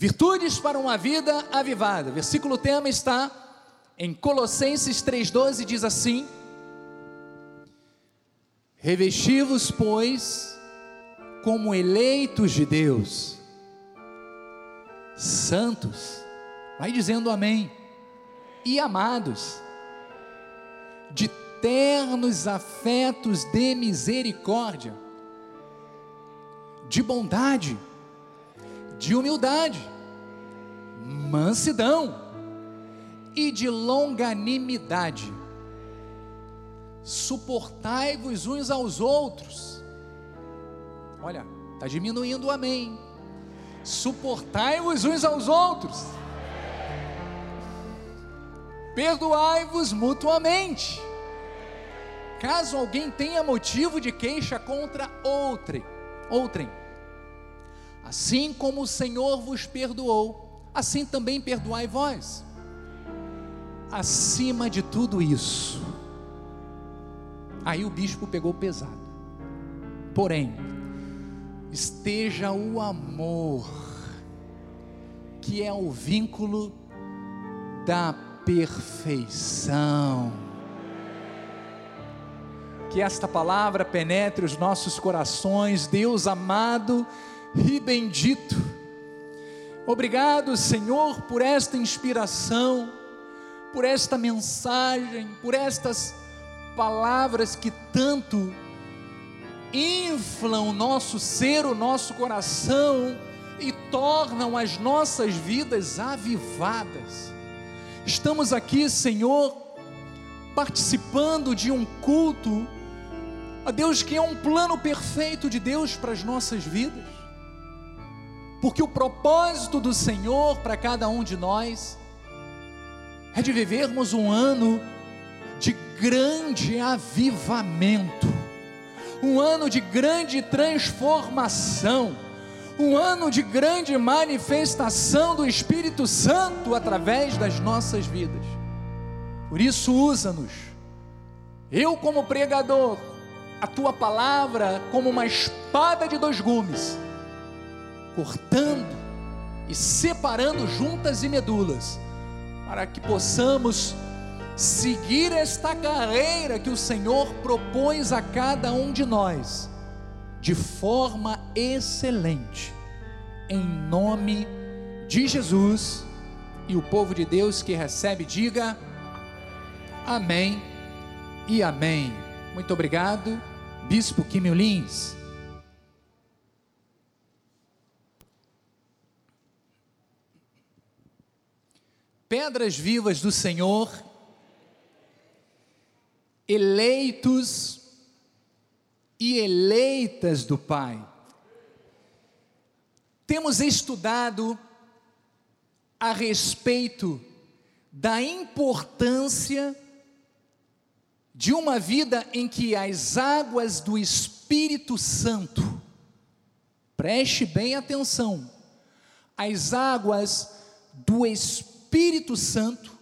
Virtudes para uma vida avivada. Versículo tema está em Colossenses 3,12, diz assim: Revesti-vos, pois, como eleitos de Deus, santos, vai dizendo amém, e amados, de ternos afetos de misericórdia, de bondade, de humildade, mansidão e de longanimidade. Suportai-vos uns aos outros. Olha, está diminuindo o amém. Suportai-vos uns aos outros. Perdoai-vos mutuamente. Caso alguém tenha motivo de queixa contra outrem, outrem Assim como o Senhor vos perdoou, assim também perdoai vós. Acima de tudo isso, aí o bispo pegou pesado. Porém, esteja o amor, que é o vínculo da perfeição. Que esta palavra penetre os nossos corações, Deus amado e bendito. Obrigado, Senhor, por esta inspiração, por esta mensagem, por estas palavras que tanto inflam o nosso ser, o nosso coração e tornam as nossas vidas avivadas. Estamos aqui, Senhor, participando de um culto a Deus que é um plano perfeito de Deus para as nossas vidas porque o propósito do Senhor para cada um de nós é de vivermos um ano de grande avivamento, um ano de grande transformação, um ano de grande manifestação do Espírito Santo através das nossas vidas. Por isso, usa-nos, eu como pregador, a tua palavra como uma espada de dois gumes cortando e separando juntas e medulas, para que possamos seguir esta carreira que o Senhor propôs a cada um de nós, de forma excelente, em nome de Jesus. E o povo de Deus que recebe, diga amém e amém. Muito obrigado, Bispo Quimio Lins. Pedras vivas do Senhor, eleitos e eleitas do Pai. Temos estudado a respeito da importância de uma vida em que as águas do Espírito Santo, preste bem atenção, as águas do Espírito Espírito Santo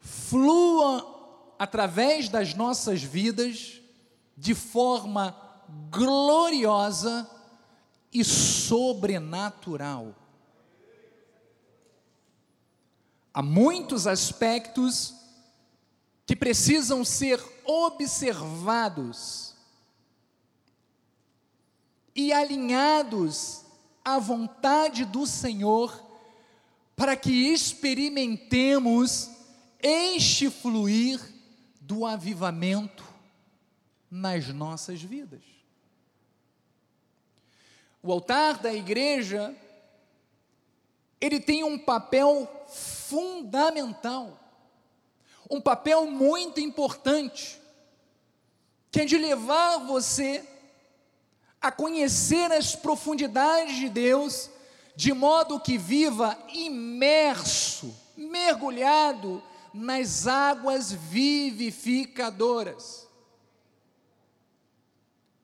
flua através das nossas vidas de forma gloriosa e sobrenatural. Há muitos aspectos que precisam ser observados e alinhados à vontade do Senhor para que experimentemos este fluir do avivamento nas nossas vidas. O altar da igreja, ele tem um papel fundamental, um papel muito importante, que é de levar você a conhecer as profundidades de Deus de modo que viva imerso, mergulhado nas águas vivificadoras.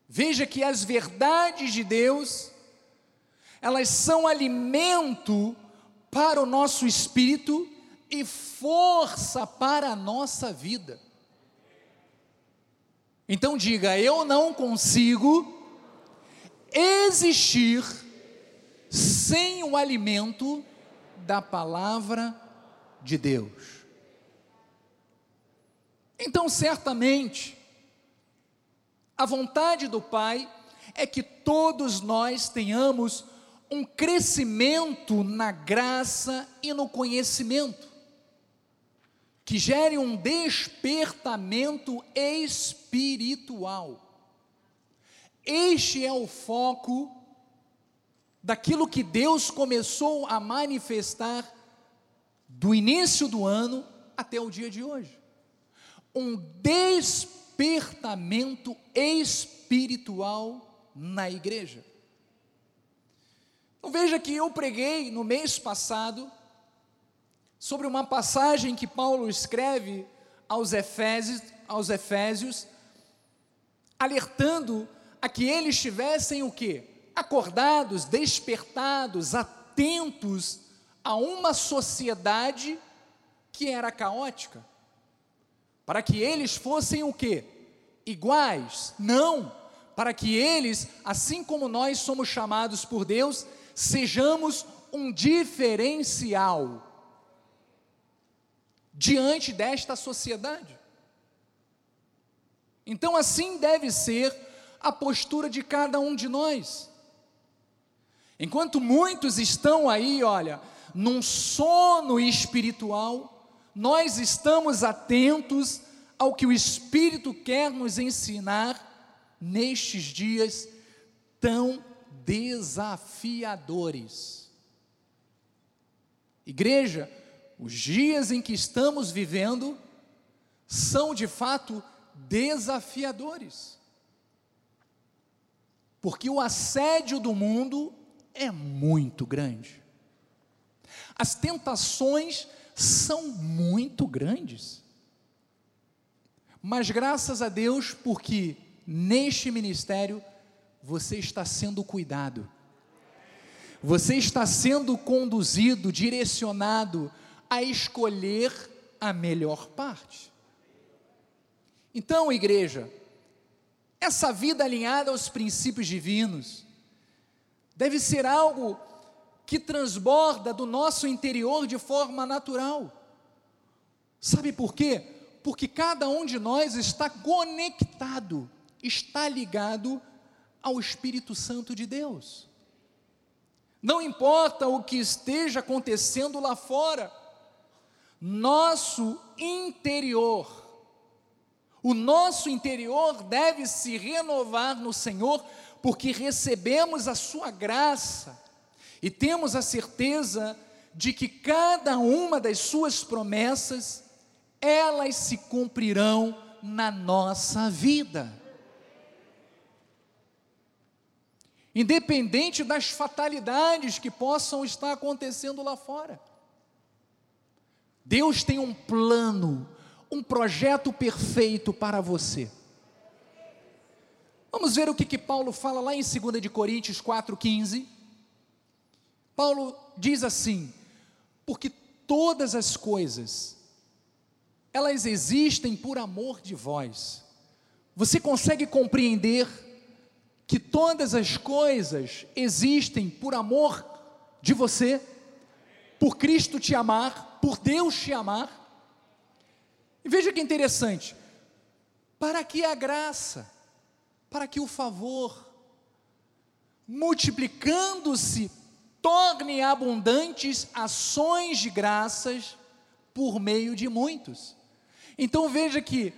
Veja que as verdades de Deus, elas são alimento para o nosso espírito e força para a nossa vida. Então diga: eu não consigo existir sem o alimento da palavra de Deus. Então, certamente, a vontade do Pai é que todos nós tenhamos um crescimento na graça e no conhecimento, que gere um despertamento espiritual. Este é o foco daquilo que Deus começou a manifestar do início do ano até o dia de hoje. Um despertamento espiritual na igreja. Então veja que eu preguei no mês passado sobre uma passagem que Paulo escreve aos Efésios, aos Efésios alertando a que eles estivessem o quê? Acordados, despertados, atentos a uma sociedade que era caótica. Para que eles fossem o quê? Iguais? Não, para que eles, assim como nós somos chamados por Deus, sejamos um diferencial diante desta sociedade. Então, assim deve ser a postura de cada um de nós. Enquanto muitos estão aí, olha, num sono espiritual, nós estamos atentos ao que o Espírito quer nos ensinar nestes dias tão desafiadores. Igreja, os dias em que estamos vivendo são de fato desafiadores. Porque o assédio do mundo é muito grande. As tentações são muito grandes. Mas graças a Deus, porque neste ministério você está sendo cuidado, você está sendo conduzido, direcionado a escolher a melhor parte. Então, igreja, essa vida alinhada aos princípios divinos deve ser algo que transborda do nosso interior de forma natural. Sabe por quê? Porque cada um de nós está conectado, está ligado ao Espírito Santo de Deus. Não importa o que esteja acontecendo lá fora, nosso interior, o nosso interior deve se renovar no Senhor, porque recebemos a Sua graça e temos a certeza de que cada uma das Suas promessas, elas se cumprirão na nossa vida. independente das fatalidades que possam estar acontecendo lá fora. Deus tem um plano, um projeto perfeito para você. Vamos ver o que, que Paulo fala lá em 2 de Coríntios 4,15. Paulo diz assim: porque todas as coisas, elas existem por amor de vós. Você consegue compreender que todas as coisas existem por amor de você, por Cristo te amar, por Deus te amar. E veja que interessante, para que a graça, para que o favor, multiplicando-se, torne abundantes ações de graças por meio de muitos. Então veja que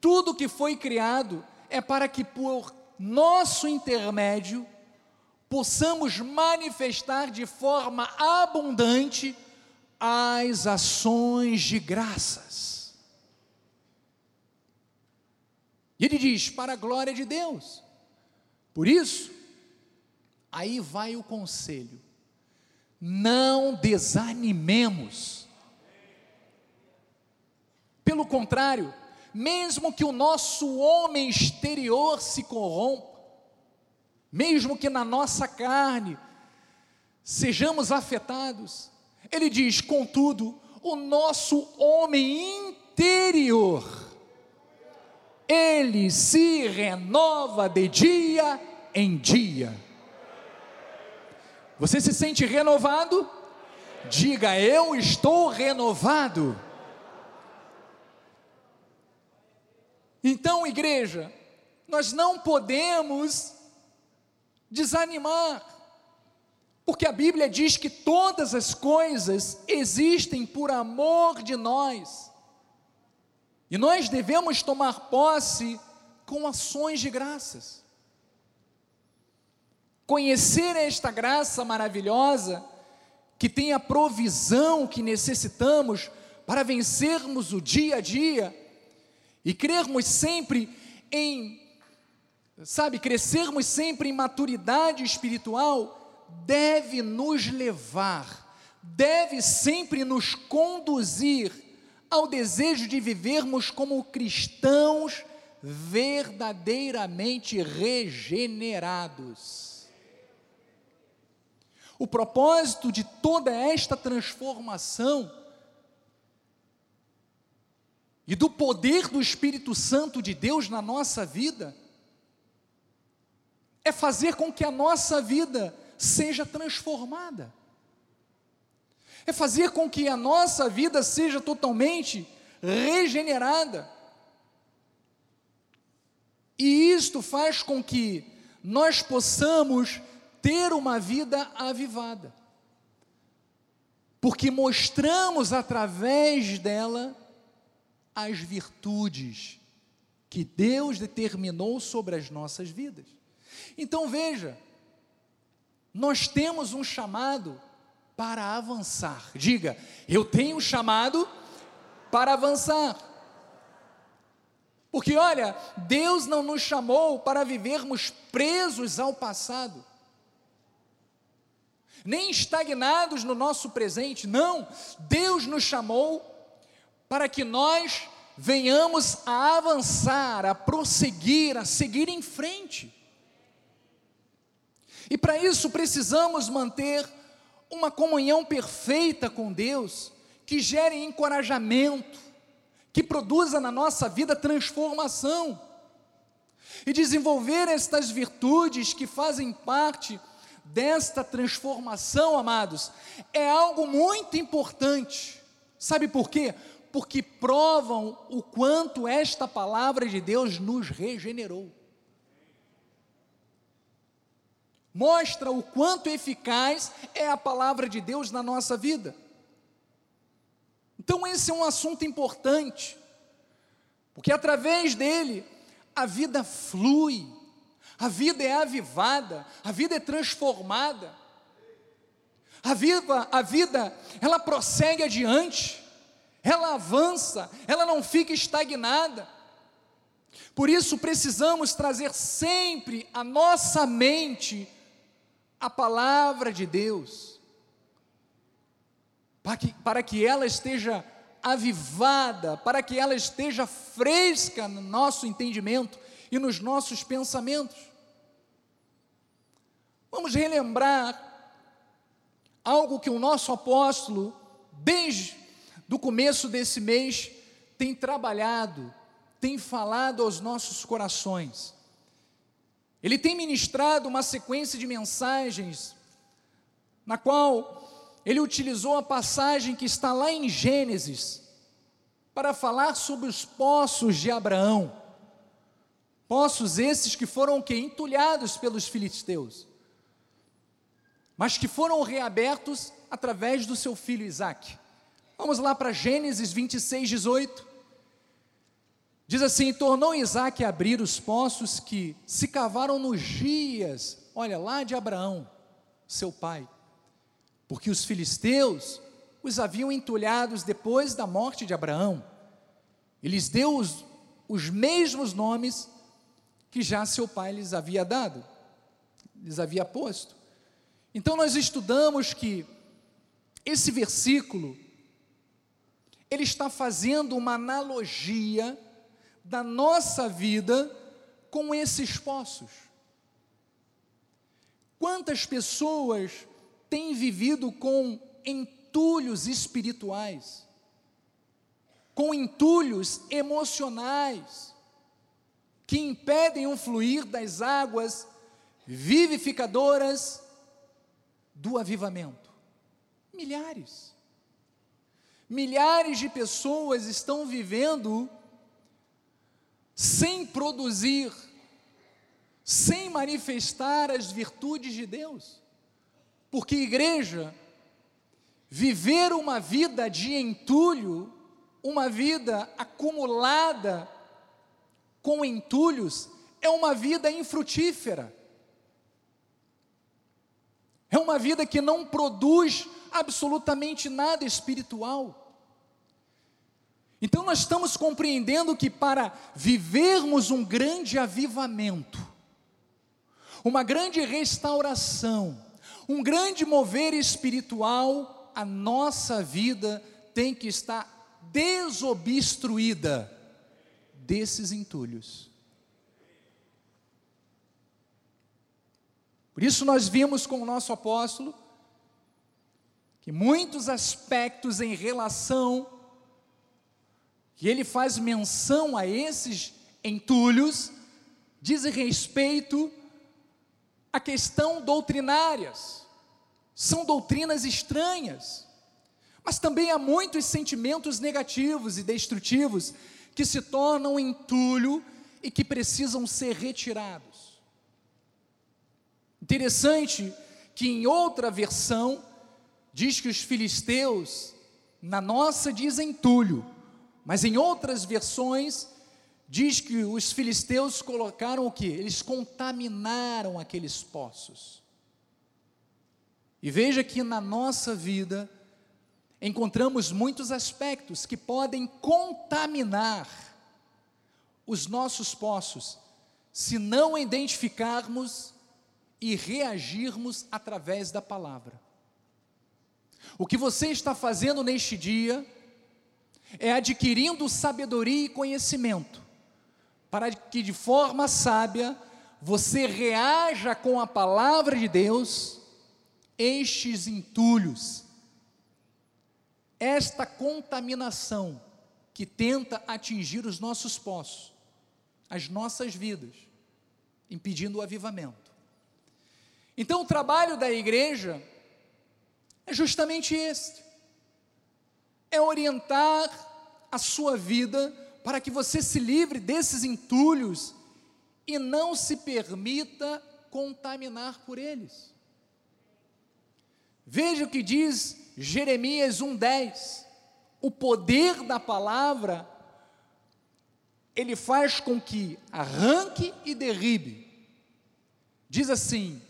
tudo que foi criado é para que por nosso intermédio, possamos manifestar de forma abundante as ações de graças. E ele diz: para a glória de Deus. Por isso, aí vai o conselho: não desanimemos. Pelo contrário, mesmo que o nosso homem exterior se corrompa, mesmo que na nossa carne sejamos afetados, ele diz, contudo, o nosso homem interior, ele se renova de dia em dia. Você se sente renovado? Diga, eu estou renovado. Então, igreja, nós não podemos desanimar, porque a Bíblia diz que todas as coisas existem por amor de nós, e nós devemos tomar posse com ações de graças. Conhecer esta graça maravilhosa, que tem a provisão que necessitamos para vencermos o dia a dia, e crermos sempre em, sabe, crescermos sempre em maturidade espiritual, deve nos levar, deve sempre nos conduzir ao desejo de vivermos como cristãos verdadeiramente regenerados. O propósito de toda esta transformação e do poder do Espírito Santo de Deus na nossa vida, é fazer com que a nossa vida seja transformada, é fazer com que a nossa vida seja totalmente regenerada. E isto faz com que nós possamos ter uma vida avivada, porque mostramos através dela as virtudes que Deus determinou sobre as nossas vidas. Então veja, nós temos um chamado para avançar. Diga, eu tenho chamado para avançar. Porque olha, Deus não nos chamou para vivermos presos ao passado, nem estagnados no nosso presente, não. Deus nos chamou para que nós venhamos a avançar, a prosseguir, a seguir em frente. E para isso precisamos manter uma comunhão perfeita com Deus, que gere encorajamento, que produza na nossa vida transformação. E desenvolver estas virtudes que fazem parte desta transformação, amados, é algo muito importante. Sabe por quê? porque provam o quanto esta palavra de Deus nos regenerou. Mostra o quanto eficaz é a palavra de Deus na nossa vida. Então, esse é um assunto importante, porque através dele a vida flui, a vida é avivada, a vida é transformada, a vida, a vida ela prossegue adiante ela avança, ela não fica estagnada. Por isso precisamos trazer sempre à nossa mente a palavra de Deus, para que, para que ela esteja avivada, para que ela esteja fresca no nosso entendimento e nos nossos pensamentos. Vamos relembrar algo que o nosso apóstolo, desde do começo desse mês, tem trabalhado, tem falado aos nossos corações. Ele tem ministrado uma sequência de mensagens, na qual ele utilizou a passagem que está lá em Gênesis, para falar sobre os poços de Abraão. Poços esses que foram que entulhados pelos filisteus, mas que foram reabertos através do seu filho Isaque. Vamos lá para Gênesis 26, 18. Diz assim: tornou Isaac a abrir os poços que se cavaram nos dias, olha, lá de Abraão, seu pai, porque os filisteus os haviam entulhados depois da morte de Abraão. E lhes deu os, os mesmos nomes que já seu pai lhes havia dado, lhes havia posto. Então nós estudamos que esse versículo ele está fazendo uma analogia da nossa vida com esses poços. Quantas pessoas têm vivido com entulhos espirituais, com entulhos emocionais, que impedem o fluir das águas vivificadoras do avivamento? Milhares. Milhares de pessoas estão vivendo sem produzir, sem manifestar as virtudes de Deus. Porque, igreja, viver uma vida de entulho, uma vida acumulada com entulhos, é uma vida infrutífera. É uma vida que não produz absolutamente nada espiritual. Então nós estamos compreendendo que para vivermos um grande avivamento, uma grande restauração, um grande mover espiritual, a nossa vida tem que estar desobstruída desses entulhos. Por isso nós vimos com o nosso apóstolo que muitos aspectos em relação que ele faz menção a esses entulhos dizem respeito a questão doutrinárias. São doutrinas estranhas. Mas também há muitos sentimentos negativos e destrutivos que se tornam entulho e que precisam ser retirados. Interessante que em outra versão diz que os filisteus, na nossa dizem entulho, mas em outras versões diz que os filisteus colocaram o que? Eles contaminaram aqueles poços. E veja que na nossa vida encontramos muitos aspectos que podem contaminar os nossos poços, se não identificarmos e reagirmos através da palavra. O que você está fazendo neste dia é adquirindo sabedoria e conhecimento, para que de forma sábia você reaja com a palavra de Deus estes entulhos, esta contaminação que tenta atingir os nossos poços, as nossas vidas, impedindo o avivamento. Então, o trabalho da igreja é justamente este: é orientar a sua vida para que você se livre desses entulhos e não se permita contaminar por eles. Veja o que diz Jeremias 1:10. O poder da palavra ele faz com que arranque e derribe. Diz assim: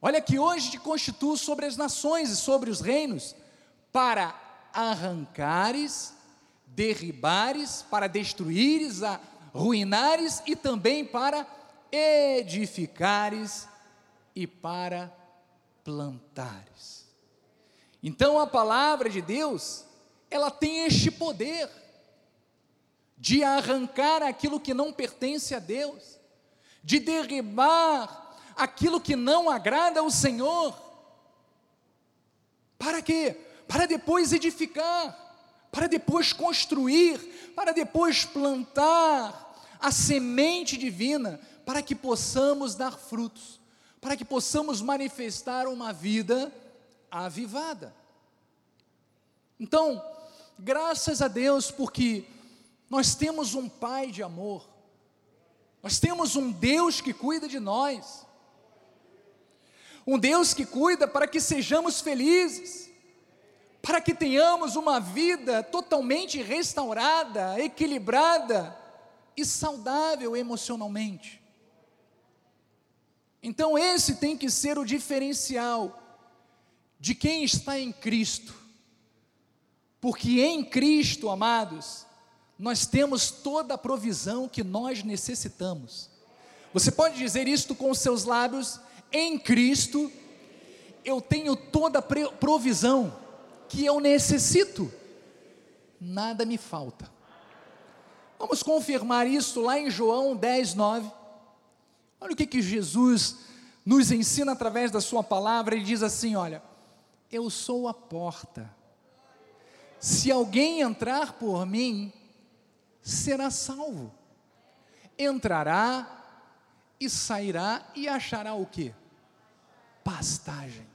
Olha que hoje te constituo sobre as nações e sobre os reinos, para arrancares, derribares, para destruíres, arruinares e também para edificares e para plantares. Então a palavra de Deus, ela tem este poder de arrancar aquilo que não pertence a Deus, de derribar aquilo que não agrada ao Senhor. Para quê? Para depois edificar, para depois construir, para depois plantar a semente divina, para que possamos dar frutos, para que possamos manifestar uma vida avivada. Então, graças a Deus, porque nós temos um Pai de amor, nós temos um Deus que cuida de nós, um Deus que cuida para que sejamos felizes, para que tenhamos uma vida totalmente restaurada, equilibrada e saudável emocionalmente. Então, esse tem que ser o diferencial de quem está em Cristo, porque em Cristo, amados, nós temos toda a provisão que nós necessitamos. Você pode dizer isto com os seus lábios em Cristo, eu tenho toda a provisão que eu necessito, nada me falta. Vamos confirmar isso lá em João 10, 9. Olha o que, que Jesus nos ensina através da Sua palavra, ele diz assim: Olha, eu sou a porta, se alguém entrar por mim, será salvo, entrará e sairá e achará o que? pastagem.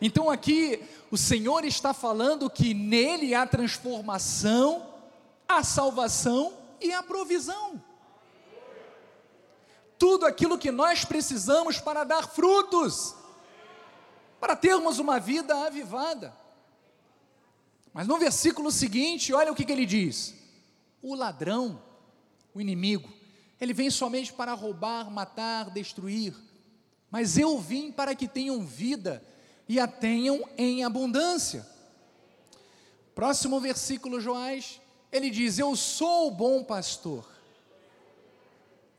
Então aqui o Senhor está falando que nele há transformação, a salvação e a provisão. Tudo aquilo que nós precisamos para dar frutos, para termos uma vida avivada. Mas no versículo seguinte, olha o que, que ele diz: o ladrão, o inimigo, ele vem somente para roubar, matar, destruir, mas eu vim para que tenham vida e a tenham em abundância. Próximo versículo, Joás, ele diz: Eu sou o bom pastor.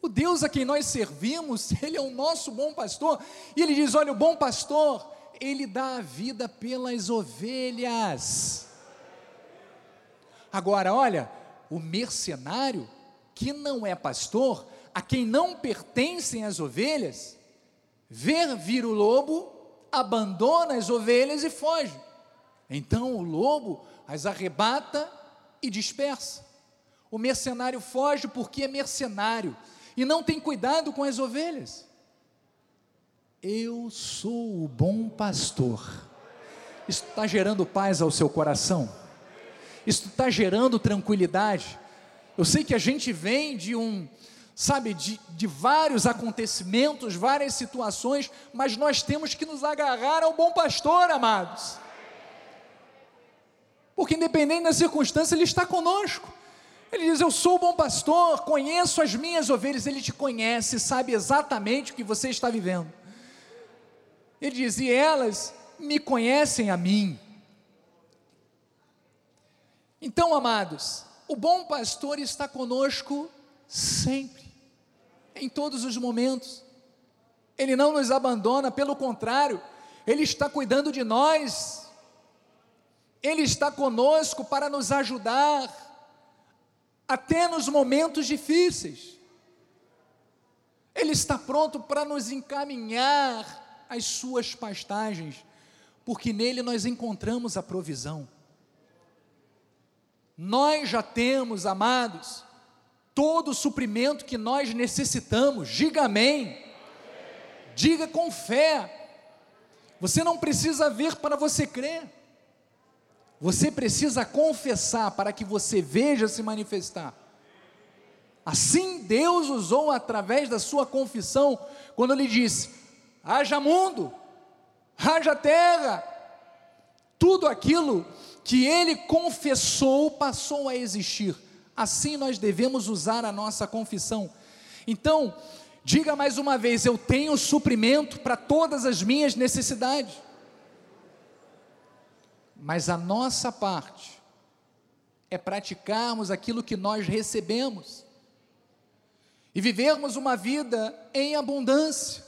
O Deus a quem nós servimos, Ele é o nosso bom pastor. E Ele diz: Olha, o bom pastor, Ele dá a vida pelas ovelhas. Agora, olha, o mercenário, que não é pastor, a quem não pertencem as ovelhas, ver vir o lobo, abandona as ovelhas e foge. Então o lobo as arrebata e dispersa. O mercenário foge porque é mercenário e não tem cuidado com as ovelhas. Eu sou o bom pastor. Isso está gerando paz ao seu coração. Isso está gerando tranquilidade. Eu sei que a gente vem de um sabe, de, de vários acontecimentos, várias situações, mas nós temos que nos agarrar ao bom pastor, amados. Porque independente da circunstância, Ele está conosco. Ele diz: Eu sou o bom pastor, conheço as minhas ovelhas. Ele te conhece, sabe exatamente o que você está vivendo. Ele diz: E elas me conhecem a mim. Então, amados, o bom pastor está conosco sempre em todos os momentos. Ele não nos abandona, pelo contrário, Ele está cuidando de nós, Ele está conosco para nos ajudar, até nos momentos difíceis. Ele está pronto para nos encaminhar às suas pastagens, porque nele nós encontramos a provisão. Nós já temos, amados, todo o suprimento que nós necessitamos. Diga amém. Diga com fé. Você não precisa ver para você crer. Você precisa confessar para que você veja se manifestar. Assim Deus usou através da sua confissão, quando ele disse: haja mundo, haja terra, tudo aquilo que ele confessou passou a existir. Assim nós devemos usar a nossa confissão. Então, diga mais uma vez: eu tenho suprimento para todas as minhas necessidades. Mas a nossa parte é praticarmos aquilo que nós recebemos e vivermos uma vida em abundância.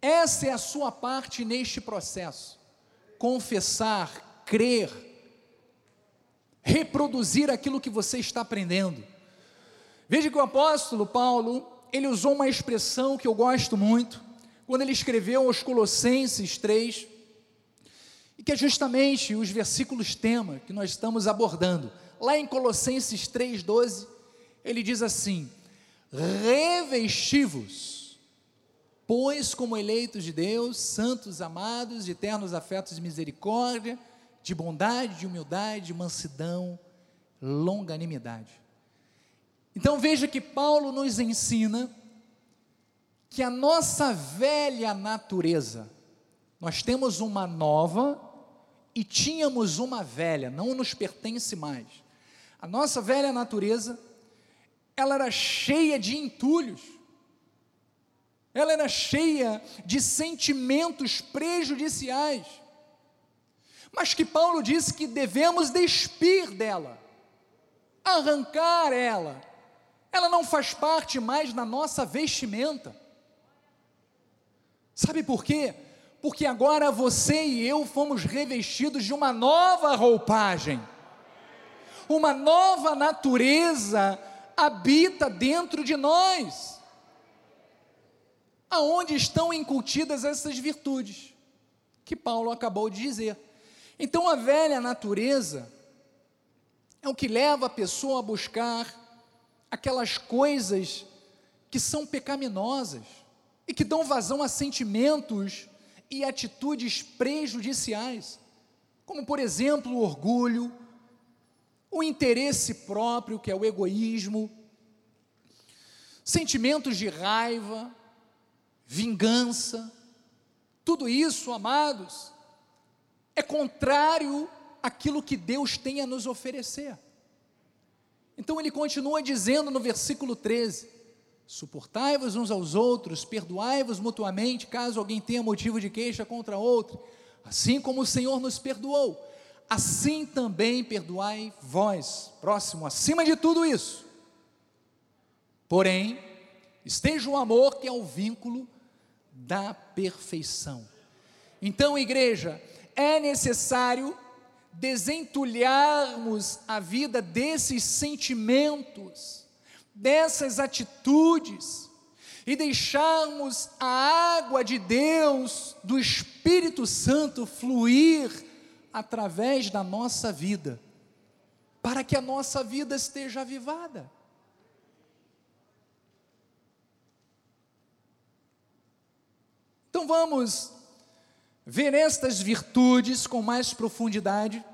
Essa é a sua parte neste processo. Confessar, crer, reproduzir aquilo que você está aprendendo. Veja que o apóstolo Paulo, ele usou uma expressão que eu gosto muito, quando ele escreveu aos Colossenses 3, e que é justamente os versículos tema que nós estamos abordando. Lá em Colossenses 3,12, ele diz assim: Revestivos, pois, como eleitos de Deus, santos amados, de eternos afetos de misericórdia, de bondade, de humildade, de mansidão, longanimidade. Então veja que Paulo nos ensina que a nossa velha natureza, nós temos uma nova e tínhamos uma velha, não nos pertence mais. A nossa velha natureza, ela era cheia de entulhos, ela era cheia de sentimentos prejudiciais mas que Paulo diz que devemos despir dela, arrancar ela. Ela não faz parte mais da nossa vestimenta. Sabe por quê? Porque agora você e eu fomos revestidos de uma nova roupagem. Uma nova natureza habita dentro de nós. Aonde estão incutidas essas virtudes que Paulo acabou de dizer? Então a velha natureza é o que leva a pessoa a buscar aquelas coisas que são pecaminosas e que dão vazão a sentimentos e atitudes prejudiciais, como, por exemplo, o orgulho, o interesse próprio, que é o egoísmo, sentimentos de raiva, vingança, tudo isso, amados, é contrário àquilo que Deus tem a nos oferecer. Então ele continua dizendo no versículo 13: Suportai-vos uns aos outros, perdoai-vos mutuamente, caso alguém tenha motivo de queixa contra outro, assim como o Senhor nos perdoou, assim também perdoai vós. Próximo, acima de tudo isso. Porém, esteja o amor que é o vínculo da perfeição. Então, igreja, é necessário desentulharmos a vida desses sentimentos dessas atitudes e deixarmos a água de Deus, do Espírito Santo, fluir através da nossa vida, para que a nossa vida esteja avivada. Então vamos ver estas virtudes com mais profundidade.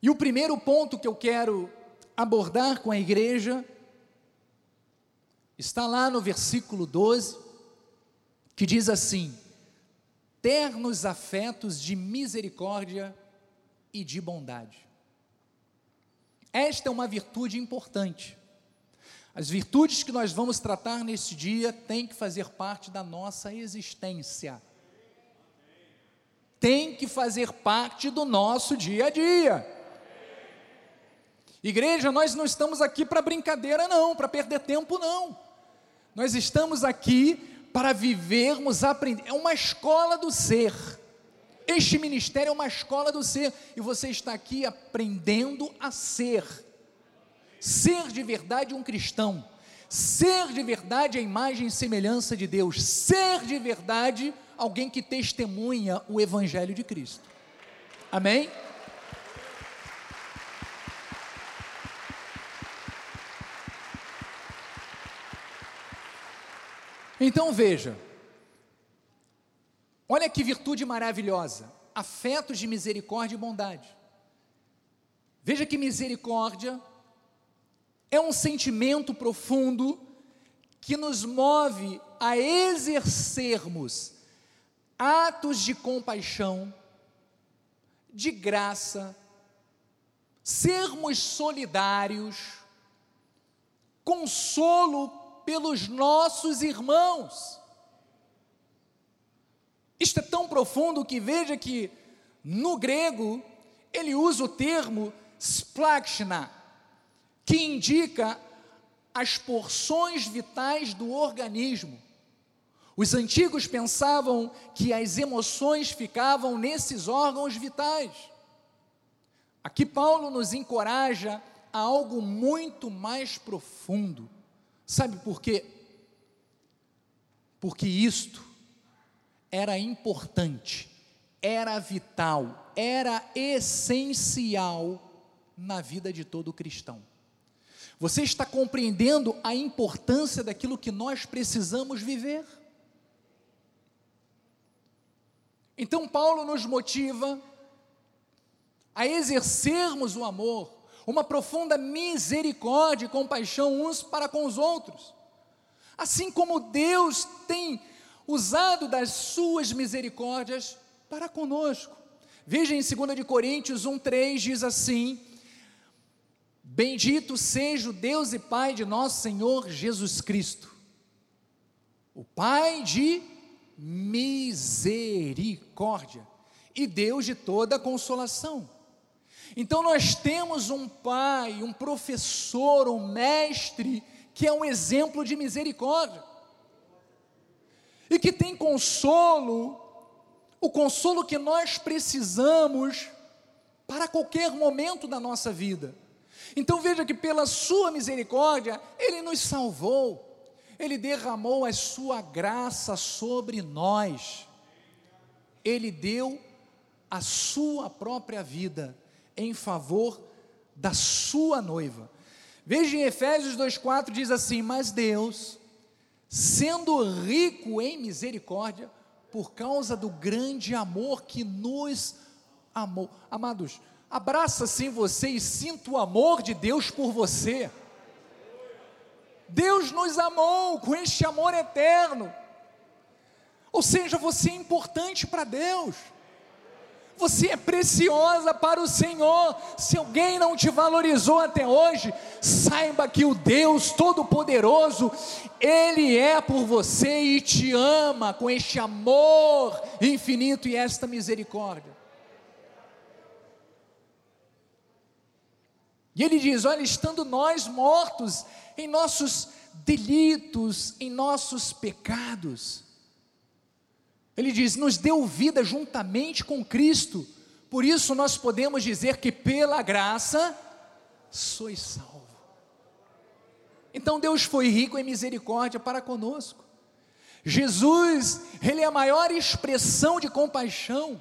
E o primeiro ponto que eu quero abordar com a igreja está lá no versículo 12, que diz assim: ternos afetos de misericórdia e de bondade. Esta é uma virtude importante. As virtudes que nós vamos tratar nesse dia têm que fazer parte da nossa existência. Tem que fazer parte do nosso dia a dia. Igreja, nós não estamos aqui para brincadeira, não, para perder tempo, não. Nós estamos aqui para vivermos, aprender. É uma escola do ser. Este ministério é uma escola do ser. E você está aqui aprendendo a ser. Ser de verdade um cristão. Ser de verdade a imagem e semelhança de Deus. Ser de verdade alguém que testemunha o Evangelho de Cristo. Amém? Então veja, olha que virtude maravilhosa: afetos de misericórdia e bondade. Veja que misericórdia é um sentimento profundo que nos move a exercermos atos de compaixão, de graça, sermos solidários, consolo pelos nossos irmãos. Isto é tão profundo que veja que no grego ele usa o termo splachna, que indica as porções vitais do organismo. Os antigos pensavam que as emoções ficavam nesses órgãos vitais. Aqui Paulo nos encoraja a algo muito mais profundo. Sabe por quê? Porque isto era importante, era vital, era essencial na vida de todo cristão. Você está compreendendo a importância daquilo que nós precisamos viver? Então, Paulo nos motiva a exercermos o amor, uma profunda misericórdia e compaixão uns para com os outros. Assim como Deus tem usado das suas misericórdias para conosco. Veja em 2 de Coríntios 1:3 diz assim: Bendito seja o Deus e Pai de nosso Senhor Jesus Cristo, o Pai de misericórdia e Deus de toda consolação então nós temos um pai, um professor, um mestre, que é um exemplo de misericórdia, e que tem consolo, o consolo que nós precisamos para qualquer momento da nossa vida. Então veja que pela sua misericórdia, Ele nos salvou, Ele derramou a sua graça sobre nós, Ele deu a sua própria vida em favor da sua noiva. Veja em Efésios 2,4 diz assim: Mas Deus sendo rico em misericórdia, por causa do grande amor que nos amou. Amados, abraça sim você e sinta o amor de Deus por você. Deus nos amou com este amor eterno. Ou seja, você é importante para Deus. Você é preciosa para o Senhor. Se alguém não te valorizou até hoje, saiba que o Deus Todo-Poderoso, Ele é por você e te ama com este amor infinito e esta misericórdia. E Ele diz: Olha, estando nós mortos em nossos delitos, em nossos pecados, ele diz: nos deu vida juntamente com Cristo, por isso nós podemos dizer que pela graça sois salvo. Então Deus foi rico em misericórdia para conosco. Jesus, Ele é a maior expressão de compaixão,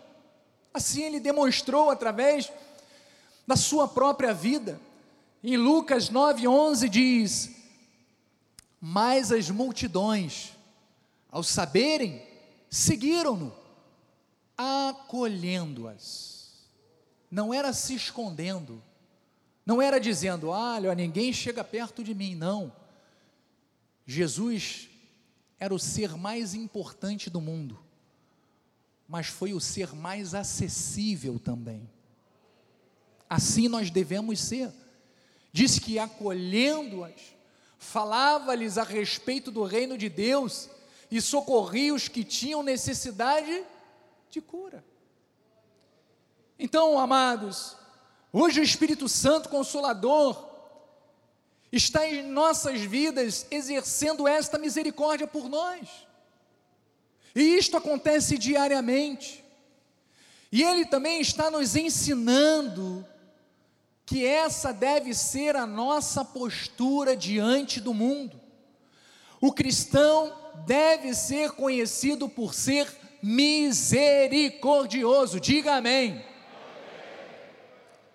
assim Ele demonstrou através da Sua própria vida. Em Lucas 9,11 diz: Mas as multidões, ao saberem seguiram-no, acolhendo-as. Não era se escondendo, não era dizendo, olha, ninguém chega perto de mim, não. Jesus era o ser mais importante do mundo, mas foi o ser mais acessível também. Assim nós devemos ser. Diz que acolhendo-as, falava-lhes a respeito do reino de Deus e socorria os que tinham necessidade de cura. Então, amados, hoje o Espírito Santo Consolador está em nossas vidas exercendo esta misericórdia por nós. E isto acontece diariamente. E Ele também está nos ensinando que essa deve ser a nossa postura diante do mundo. O cristão deve ser conhecido por ser misericordioso. Diga amém.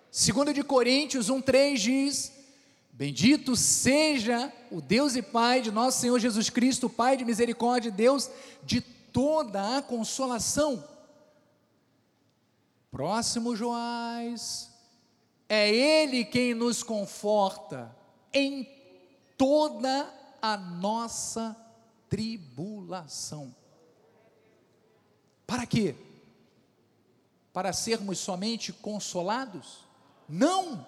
Segundo de Coríntios 1:3 diz: Bendito seja o Deus e Pai de nosso Senhor Jesus Cristo, Pai de misericórdia, Deus de toda a consolação. Próximo Joás, é Ele quem nos conforta em toda a nossa tribulação. Para quê? Para sermos somente consolados? Não!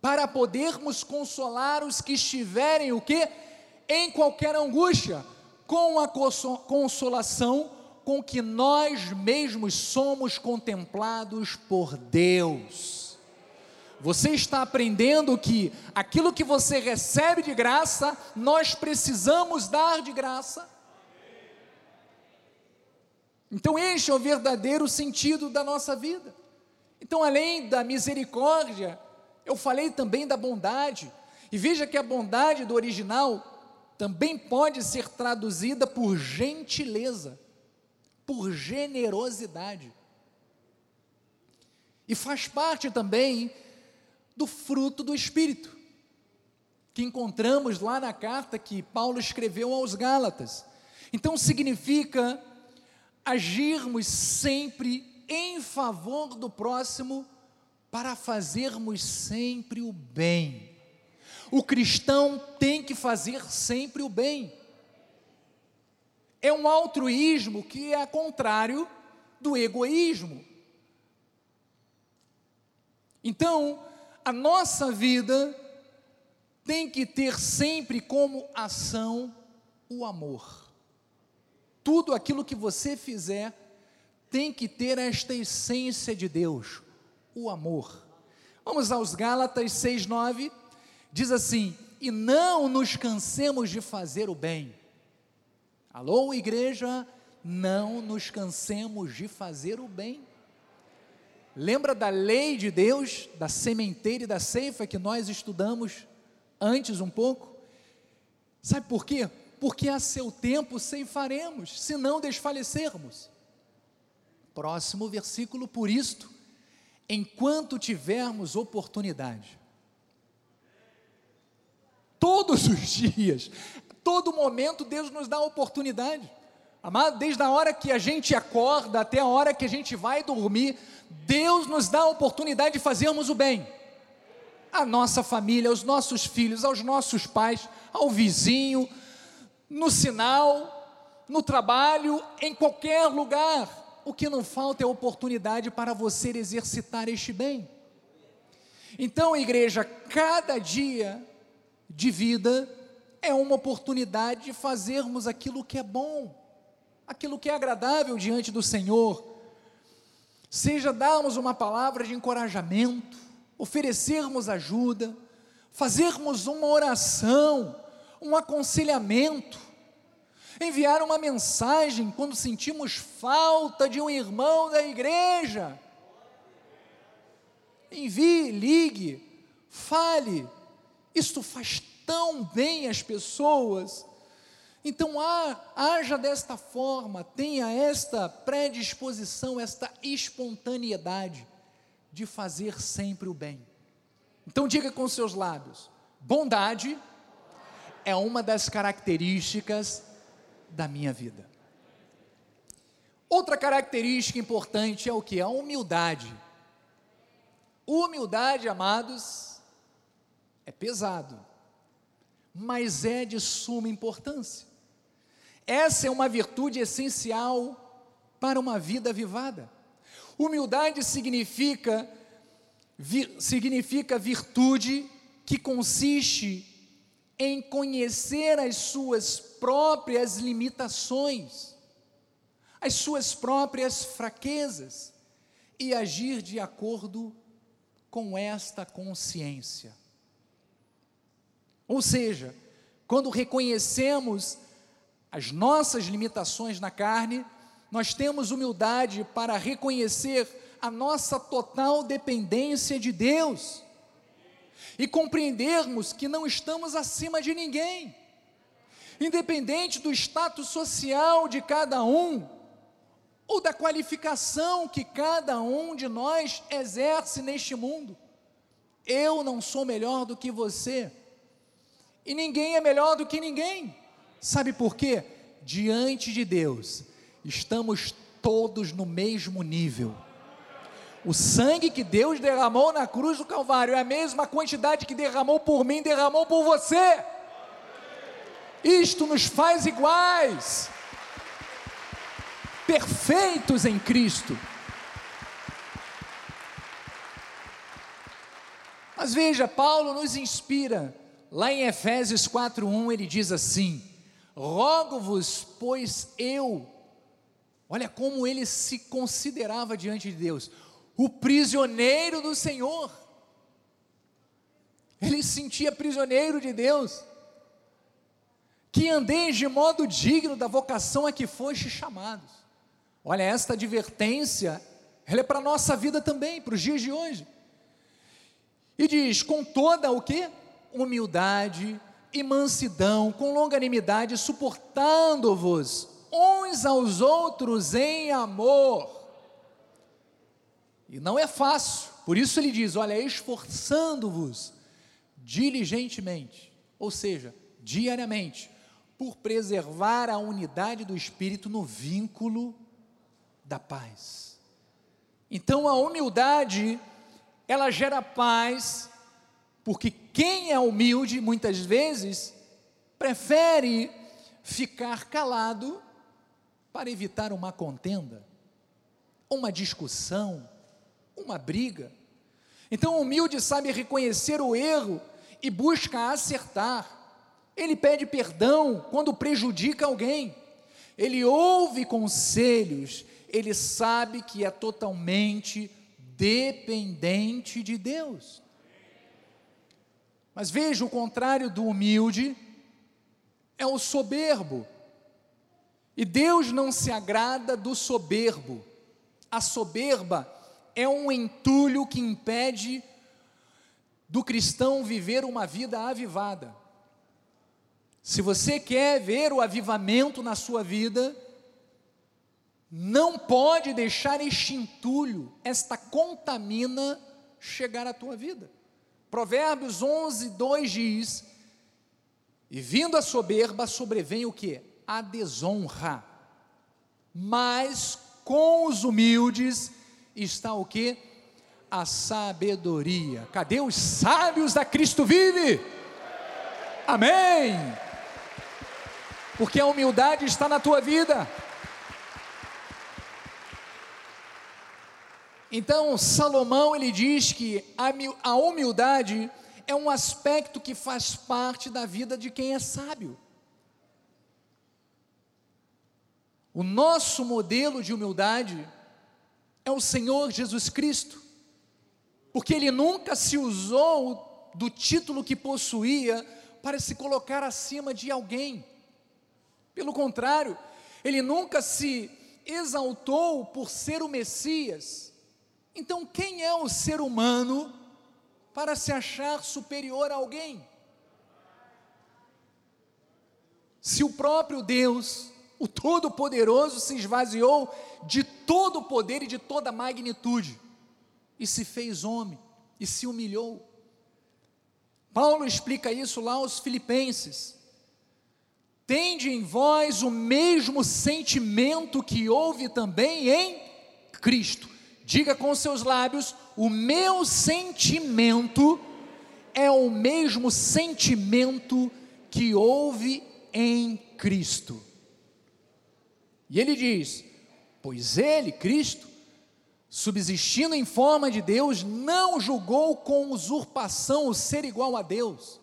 Para podermos consolar os que estiverem o quê? Em qualquer angústia, com a consolação com que nós mesmos somos contemplados por Deus. Você está aprendendo que aquilo que você recebe de graça, nós precisamos dar de graça. Então, este é o verdadeiro sentido da nossa vida. Então, além da misericórdia, eu falei também da bondade. E veja que a bondade do original também pode ser traduzida por gentileza, por generosidade. E faz parte também do fruto do Espírito, que encontramos lá na carta que Paulo escreveu aos Gálatas. Então significa agirmos sempre em favor do próximo para fazermos sempre o bem. O cristão tem que fazer sempre o bem. É um altruísmo que é contrário do egoísmo. Então, a nossa vida tem que ter sempre como ação o amor. Tudo aquilo que você fizer tem que ter esta essência de Deus, o amor. Vamos aos Gálatas 6:9, diz assim: "E não nos cansemos de fazer o bem". Alô, igreja, não nos cansemos de fazer o bem. Lembra da lei de Deus, da sementeira e da ceifa que nós estudamos antes um pouco? Sabe por quê? Porque a seu tempo ceifaremos, se não desfalecermos. Próximo versículo, por isto, enquanto tivermos oportunidade. Todos os dias, todo momento Deus nos dá oportunidade. Amado, desde a hora que a gente acorda até a hora que a gente vai dormir, Deus nos dá a oportunidade de fazermos o bem. A nossa família, aos nossos filhos, aos nossos pais, ao vizinho, no sinal, no trabalho, em qualquer lugar. O que não falta é oportunidade para você exercitar este bem. Então, igreja, cada dia de vida é uma oportunidade de fazermos aquilo que é bom, aquilo que é agradável diante do Senhor. Seja darmos uma palavra de encorajamento, oferecermos ajuda, fazermos uma oração, um aconselhamento, enviar uma mensagem quando sentimos falta de um irmão da igreja. Envie, ligue, fale. Isto faz tão bem as pessoas. Então, haja desta forma, tenha esta predisposição, esta espontaneidade de fazer sempre o bem. Então, diga com seus lábios: bondade é uma das características da minha vida. Outra característica importante é o que? A humildade. Humildade, amados, é pesado mas é de suma importância. Essa é uma virtude essencial para uma vida avivada. Humildade significa, significa virtude que consiste em conhecer as suas próprias limitações, as suas próprias fraquezas e agir de acordo com esta consciência. Ou seja, quando reconhecemos as nossas limitações na carne, nós temos humildade para reconhecer a nossa total dependência de Deus e compreendermos que não estamos acima de ninguém, independente do status social de cada um ou da qualificação que cada um de nós exerce neste mundo. Eu não sou melhor do que você. E ninguém é melhor do que ninguém. Sabe por quê? Diante de Deus, estamos todos no mesmo nível. O sangue que Deus derramou na cruz do Calvário é a mesma quantidade que derramou por mim, derramou por você. Isto nos faz iguais, perfeitos em Cristo. Mas veja, Paulo nos inspira Lá em Efésios 4:1 ele diz assim: Rogo-vos, pois eu, olha como ele se considerava diante de Deus, o prisioneiro do Senhor. Ele se sentia prisioneiro de Deus. Que andeis de modo digno da vocação a que foste chamados. Olha, esta advertência, ela é para a nossa vida também, para os dias de hoje. E diz: com toda o que? humildade e mansidão, com longanimidade, suportando-vos uns aos outros em amor. E não é fácil, por isso ele diz: olha, esforçando-vos diligentemente, ou seja, diariamente, por preservar a unidade do espírito no vínculo da paz. Então a humildade, ela gera paz porque quem é humilde, muitas vezes, prefere ficar calado para evitar uma contenda, uma discussão, uma briga. Então, o humilde sabe reconhecer o erro e busca acertar. Ele pede perdão quando prejudica alguém. Ele ouve conselhos, ele sabe que é totalmente dependente de Deus. Mas veja, o contrário do humilde é o soberbo. E Deus não se agrada do soberbo. A soberba é um entulho que impede do cristão viver uma vida avivada. Se você quer ver o avivamento na sua vida, não pode deixar este entulho, esta contamina, chegar à tua vida. Provérbios 11, 2 diz E vindo a soberba, sobrevém o que? A desonra. Mas com os humildes está o que? A sabedoria. Cadê os sábios da Cristo vive? Amém. Porque a humildade está na tua vida. Então, Salomão ele diz que a humildade é um aspecto que faz parte da vida de quem é sábio. O nosso modelo de humildade é o Senhor Jesus Cristo, porque ele nunca se usou do título que possuía para se colocar acima de alguém. Pelo contrário, ele nunca se exaltou por ser o Messias. Então, quem é o ser humano para se achar superior a alguém. Se o próprio Deus, o Todo-Poderoso, se esvaziou de todo o poder e de toda a magnitude, e se fez homem, e se humilhou. Paulo explica isso lá aos Filipenses. Tende em vós o mesmo sentimento que houve também em Cristo. Diga com seus lábios: o meu sentimento é o mesmo sentimento que houve em Cristo. E ele diz: Pois ele, Cristo, subsistindo em forma de Deus, não julgou com usurpação o ser igual a Deus.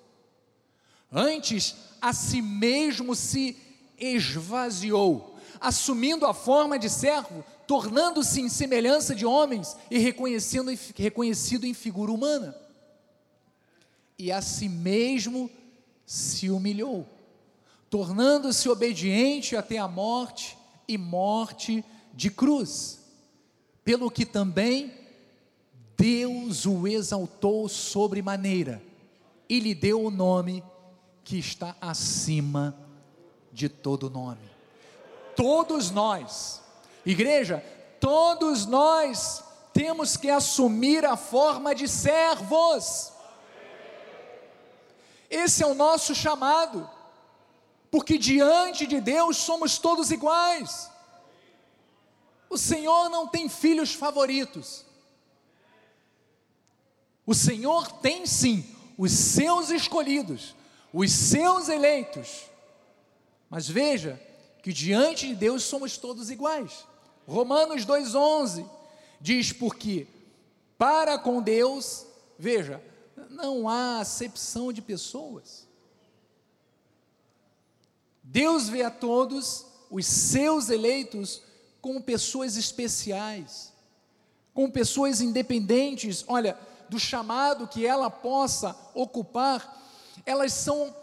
Antes, a si mesmo se esvaziou, assumindo a forma de servo, tornando-se em semelhança de homens e reconhecendo, reconhecido em figura humana. E a si mesmo se humilhou, tornando-se obediente até a morte e morte de cruz. Pelo que também Deus o exaltou sobremaneira e lhe deu o nome que está acima de todo nome. Todos nós, Igreja, todos nós temos que assumir a forma de servos. Esse é o nosso chamado, porque diante de Deus somos todos iguais. O Senhor não tem filhos favoritos. O Senhor tem sim os seus escolhidos, os seus eleitos. Mas veja que diante de Deus somos todos iguais. Romanos 2,11 diz: Porque para com Deus, veja, não há acepção de pessoas. Deus vê a todos, os seus eleitos, como pessoas especiais, como pessoas independentes, olha, do chamado que ela possa ocupar, elas são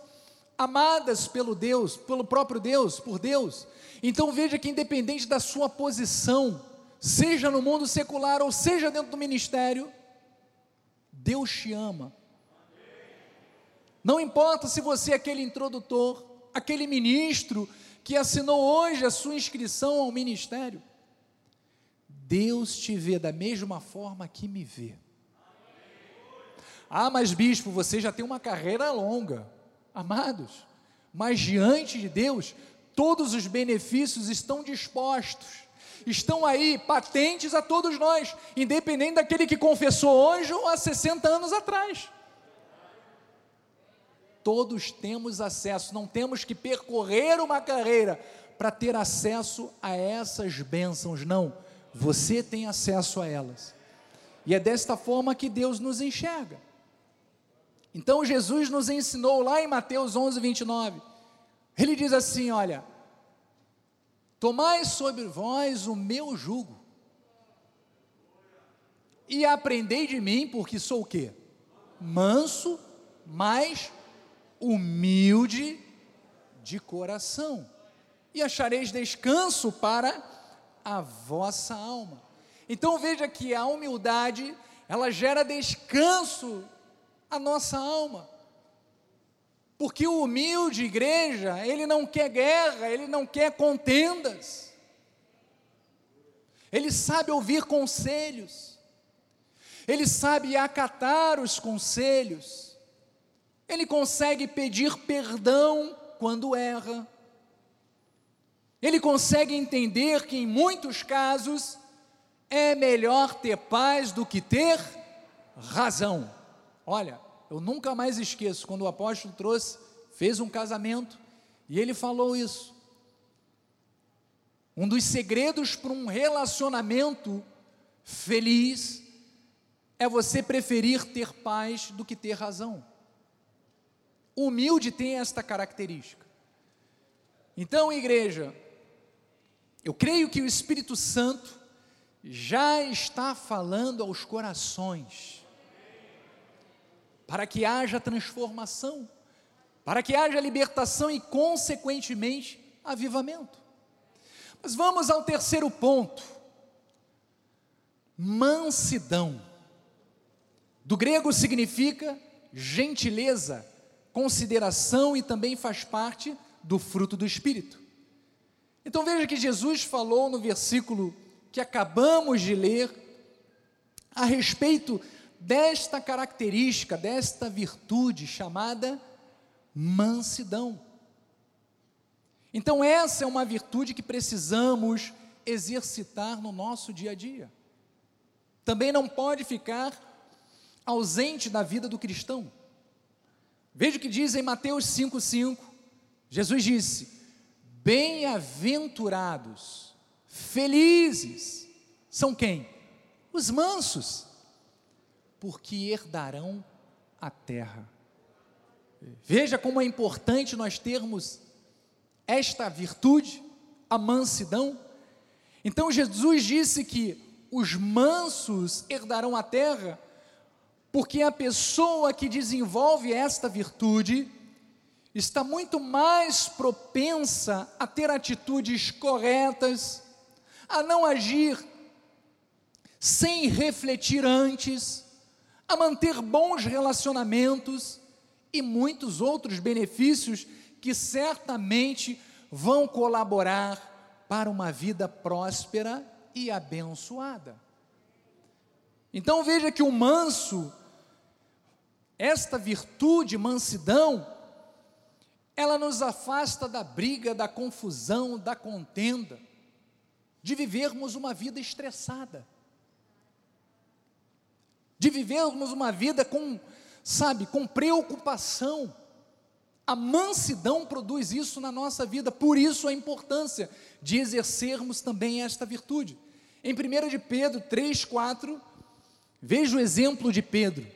amadas pelo Deus, pelo próprio Deus, por Deus, então veja que, independente da sua posição, seja no mundo secular ou seja dentro do ministério, Deus te ama. Não importa se você é aquele introdutor, aquele ministro que assinou hoje a sua inscrição ao ministério. Deus te vê da mesma forma que me vê. Ah, mas bispo, você já tem uma carreira longa. Amados, mas diante de Deus, todos os benefícios estão dispostos, estão aí patentes a todos nós, independente daquele que confessou hoje ou há 60 anos atrás. Todos temos acesso, não temos que percorrer uma carreira para ter acesso a essas bênçãos, não. Você tem acesso a elas. E é desta forma que Deus nos enxerga. Então Jesus nos ensinou lá em Mateus 11, 29 ele diz assim: Olha, tomai sobre vós o meu jugo, e aprendei de mim, porque sou o quê? Manso, mas humilde de coração, e achareis descanso para a vossa alma. Então veja que a humildade, ela gera descanso à nossa alma. Porque o humilde igreja, ele não quer guerra, ele não quer contendas. Ele sabe ouvir conselhos. Ele sabe acatar os conselhos. ele consegue pedir perdão quando erra, ele consegue entender que em muitos casos é melhor ter paz do que ter razão. Olha, eu nunca mais esqueço quando o apóstolo trouxe, fez um casamento e ele falou isso. Um dos segredos para um relacionamento feliz é você preferir ter paz do que ter razão. Humilde tem esta característica. Então, igreja, eu creio que o Espírito Santo já está falando aos corações, para que haja transformação, para que haja libertação e, consequentemente, avivamento. Mas vamos ao terceiro ponto: mansidão. Do grego significa gentileza, consideração e também faz parte do fruto do Espírito. Então veja que Jesus falou no versículo que acabamos de ler a respeito desta característica, desta virtude chamada mansidão. Então, essa é uma virtude que precisamos exercitar no nosso dia a dia. Também não pode ficar ausente da vida do cristão. Veja o que diz em Mateus 5,5. Jesus disse: Bem-aventurados, felizes, são quem? Os mansos, porque herdarão a terra. Veja como é importante nós termos esta virtude, a mansidão. Então Jesus disse que os mansos herdarão a terra, porque a pessoa que desenvolve esta virtude está muito mais propensa a ter atitudes corretas, a não agir sem refletir antes, a manter bons relacionamentos e muitos outros benefícios que certamente vão colaborar para uma vida próspera e abençoada. Então veja que o manso, esta virtude, mansidão, ela nos afasta da briga, da confusão, da contenda, de vivermos uma vida estressada, de vivermos uma vida com, sabe, com preocupação, a mansidão produz isso na nossa vida, por isso a importância de exercermos também esta virtude. Em 1 de Pedro 3, 4, veja o exemplo de Pedro.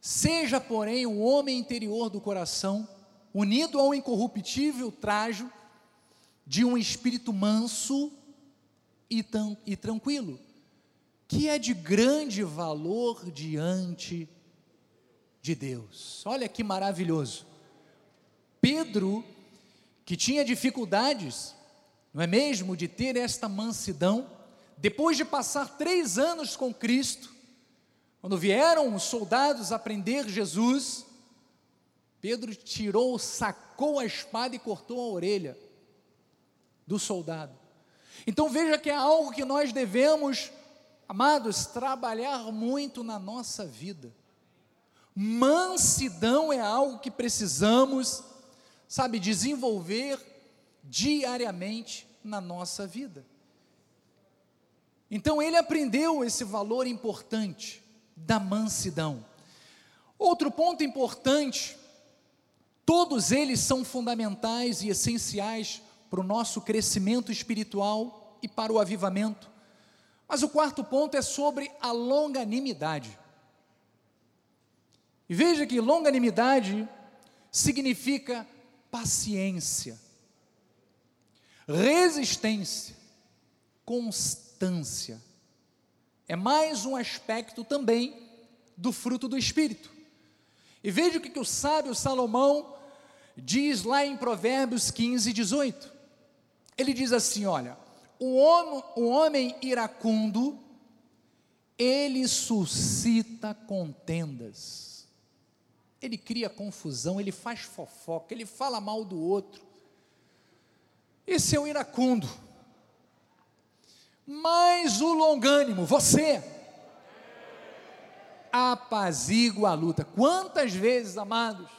Seja, porém, o homem interior do coração, unido ao incorruptível trajo de um espírito manso e, e tranquilo, que é de grande valor diante de Deus. Olha que maravilhoso. Pedro, que tinha dificuldades, não é mesmo, de ter esta mansidão, depois de passar três anos com Cristo, quando vieram os soldados a prender Jesus, Pedro tirou, sacou a espada e cortou a orelha do soldado. Então veja que é algo que nós devemos, amados, trabalhar muito na nossa vida. Mansidão é algo que precisamos sabe, desenvolver diariamente na nossa vida. Então ele aprendeu esse valor importante da mansidão. Outro ponto importante, todos eles são fundamentais e essenciais para o nosso crescimento espiritual e para o avivamento. Mas o quarto ponto é sobre a longanimidade. E veja que longanimidade significa paciência, resistência, constância. É mais um aspecto também do fruto do Espírito. E veja o que, que o sábio Salomão diz lá em Provérbios 15, 18. Ele diz assim: olha, o homem, o homem iracundo, ele suscita contendas ele cria confusão, ele faz fofoca, ele fala mal do outro. Esse é o iracundo. Mas o longânimo, você, apazigua a luta. Quantas vezes, amados,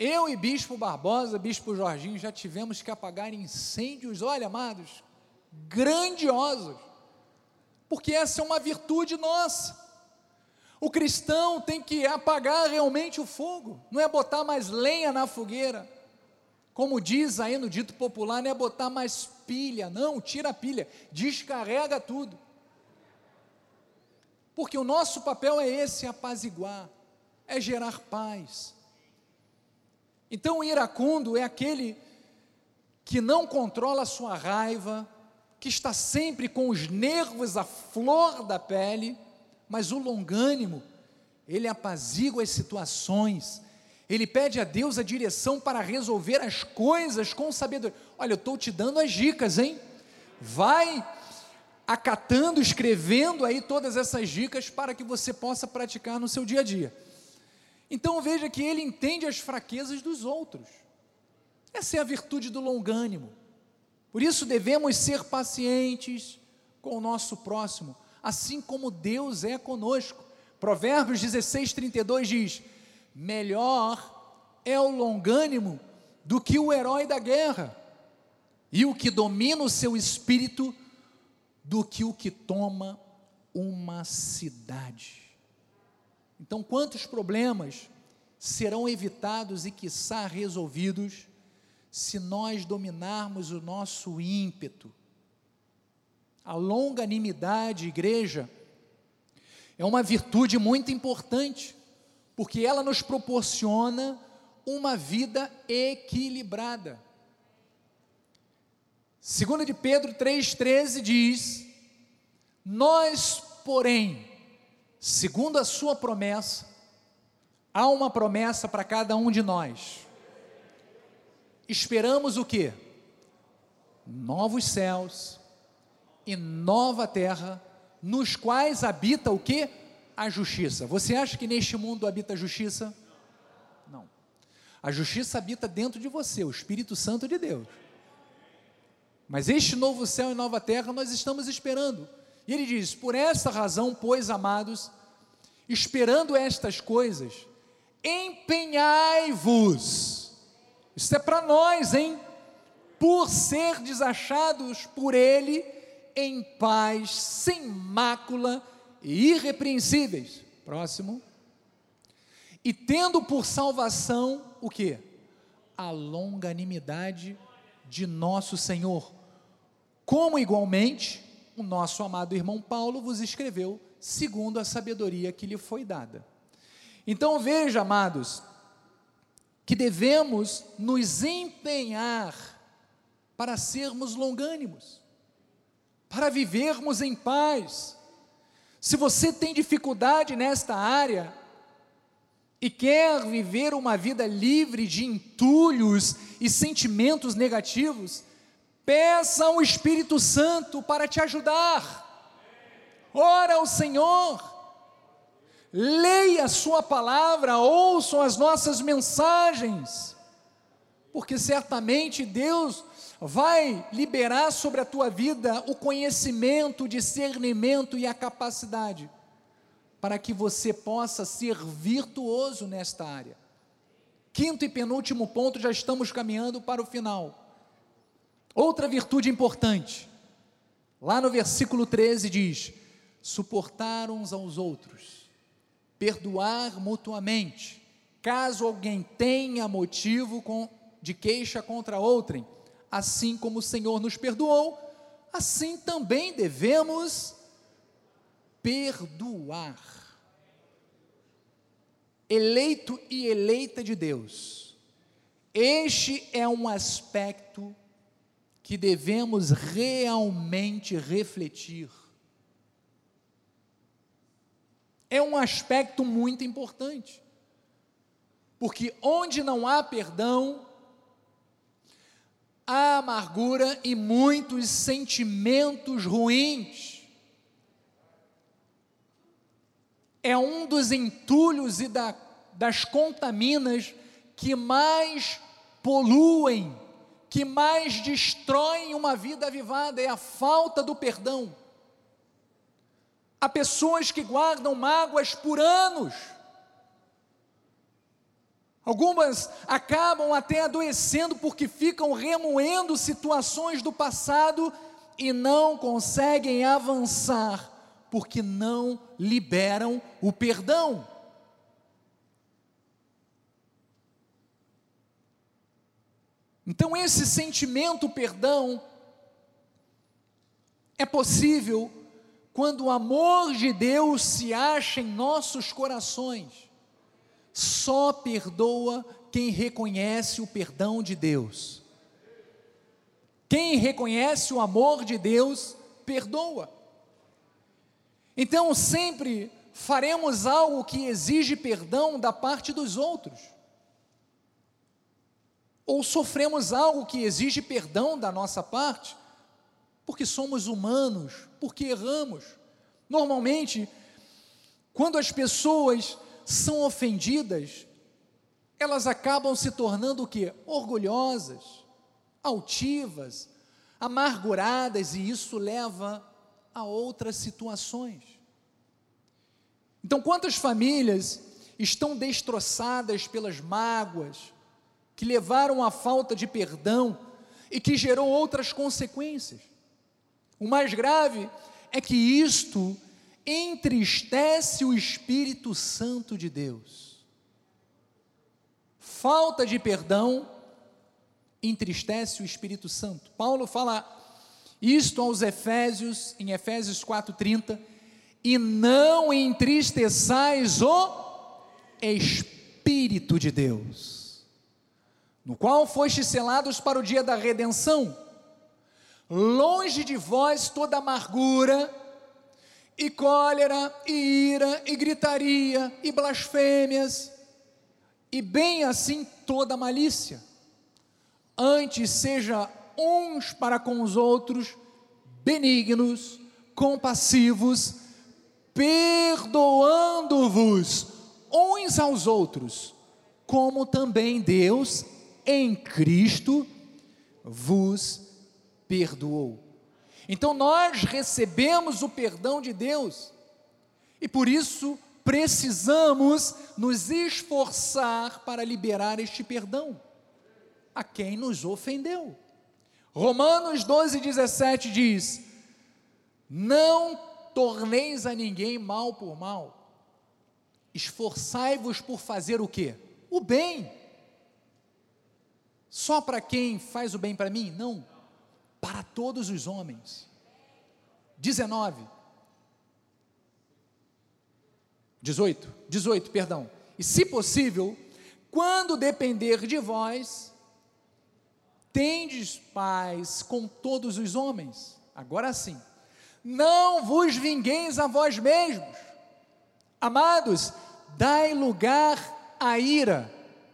eu e Bispo Barbosa, Bispo Jorginho, já tivemos que apagar incêndios, olha, amados, grandiosos, porque essa é uma virtude nossa. O cristão tem que apagar realmente o fogo, não é botar mais lenha na fogueira. Como diz aí no dito popular, não é botar mais pilha, não, tira a pilha, descarrega tudo. Porque o nosso papel é esse, apaziguar, é gerar paz. Então o iracundo é aquele que não controla a sua raiva, que está sempre com os nervos à flor da pele, mas o longânimo, ele apazigua as situações, ele pede a Deus a direção para resolver as coisas com sabedoria. Olha, eu estou te dando as dicas, hein? Vai acatando, escrevendo aí todas essas dicas para que você possa praticar no seu dia a dia. Então veja que ele entende as fraquezas dos outros. Essa é a virtude do longânimo. Por isso devemos ser pacientes com o nosso próximo, assim como Deus é conosco. Provérbios 16, 32 diz: Melhor é o longânimo do que o herói da guerra, e o que domina o seu espírito do que o que toma uma cidade. Então, quantos problemas serão evitados e, quiçá, resolvidos se nós dominarmos o nosso ímpeto? A longanimidade, igreja, é uma virtude muito importante, porque ela nos proporciona uma vida equilibrada. Segunda de Pedro 3,13 diz: Nós, porém, segundo a sua promessa, há uma promessa para cada um de nós. Esperamos o que? Novos céus e nova terra, nos quais habita o que? A justiça. Você acha que neste mundo habita a justiça? Não. A justiça habita dentro de você, o Espírito Santo de Deus. Mas este novo céu e nova terra nós estamos esperando. E ele diz: Por esta razão, pois, amados, esperando estas coisas, empenhai-vos. Isso é para nós, hein? Por ser desachados por Ele em paz, sem mácula e irrepreensíveis. Próximo. E tendo por salvação o que? A longanimidade de nosso Senhor como igualmente o nosso amado irmão Paulo vos escreveu, segundo a sabedoria que lhe foi dada. Então veja, amados, que devemos nos empenhar para sermos longânimos, para vivermos em paz. Se você tem dificuldade nesta área e quer viver uma vida livre de entulhos e sentimentos negativos, Peça ao Espírito Santo para te ajudar. Ora ao Senhor. Leia a Sua palavra, ouçam as nossas mensagens, porque certamente Deus vai liberar sobre a tua vida o conhecimento, o discernimento e a capacidade para que você possa ser virtuoso nesta área. Quinto e penúltimo ponto, já estamos caminhando para o final. Outra virtude importante, lá no versículo 13 diz: suportar uns aos outros, perdoar mutuamente, caso alguém tenha motivo com, de queixa contra outrem, assim como o Senhor nos perdoou, assim também devemos perdoar. Eleito e eleita de Deus, este é um aspecto que devemos realmente refletir. É um aspecto muito importante, porque onde não há perdão, há amargura e muitos sentimentos ruins. É um dos entulhos e da, das contaminas que mais poluem que mais destroem uma vida avivada é a falta do perdão. Há pessoas que guardam mágoas por anos. Algumas acabam até adoecendo porque ficam remoendo situações do passado e não conseguem avançar porque não liberam o perdão. Então, esse sentimento perdão é possível quando o amor de Deus se acha em nossos corações. Só perdoa quem reconhece o perdão de Deus. Quem reconhece o amor de Deus, perdoa. Então, sempre faremos algo que exige perdão da parte dos outros. Ou sofremos algo que exige perdão da nossa parte, porque somos humanos, porque erramos. Normalmente, quando as pessoas são ofendidas, elas acabam se tornando o que? Orgulhosas, altivas, amarguradas, e isso leva a outras situações. Então, quantas famílias estão destroçadas pelas mágoas, que levaram à falta de perdão e que gerou outras consequências? O mais grave é que isto entristece o Espírito Santo de Deus. Falta de perdão entristece o Espírito Santo. Paulo fala isto aos Efésios, em Efésios 4:30, e não entristeçais o Espírito de Deus, no qual fostes selados para o dia da redenção. Longe de vós toda amargura, e cólera, e ira, e gritaria, e blasfêmias, e bem assim toda malícia. Antes seja uns para com os outros benignos, compassivos, perdoando-vos uns aos outros, como também Deus em Cristo vos perdoou. Então nós recebemos o perdão de Deus e por isso precisamos nos esforçar para liberar este perdão a quem nos ofendeu. Romanos 12, 17 diz: Não torneis a ninguém mal por mal, esforçai-vos por fazer o que? O bem. Só para quem faz o bem para mim? Não para todos os homens. 19. 18, 18, perdão. E se possível, quando depender de vós, tendes paz com todos os homens. Agora sim. Não vos vingueis a vós mesmos. Amados, dai lugar à ira.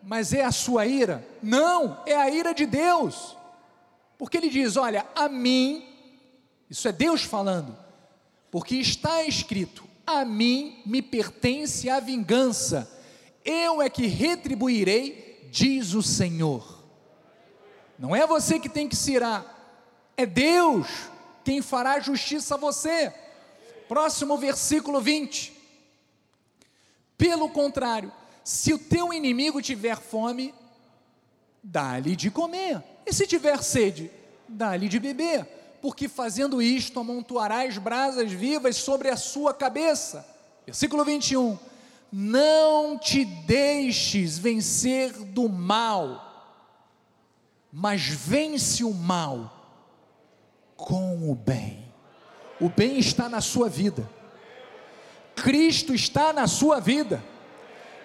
Mas é a sua ira? Não, é a ira de Deus. Porque ele diz: Olha, a mim, isso é Deus falando, porque está escrito: A mim me pertence a vingança, eu é que retribuirei, diz o Senhor. Não é você que tem que se irar, é Deus quem fará justiça a você. Próximo versículo 20. Pelo contrário, se o teu inimigo tiver fome, dá-lhe de comer. E se tiver sede, dá-lhe de beber, porque fazendo isto amontoarás brasas vivas sobre a sua cabeça. Versículo 21. Não te deixes vencer do mal, mas vence o mal com o bem. O bem está na sua vida. Cristo está na sua vida.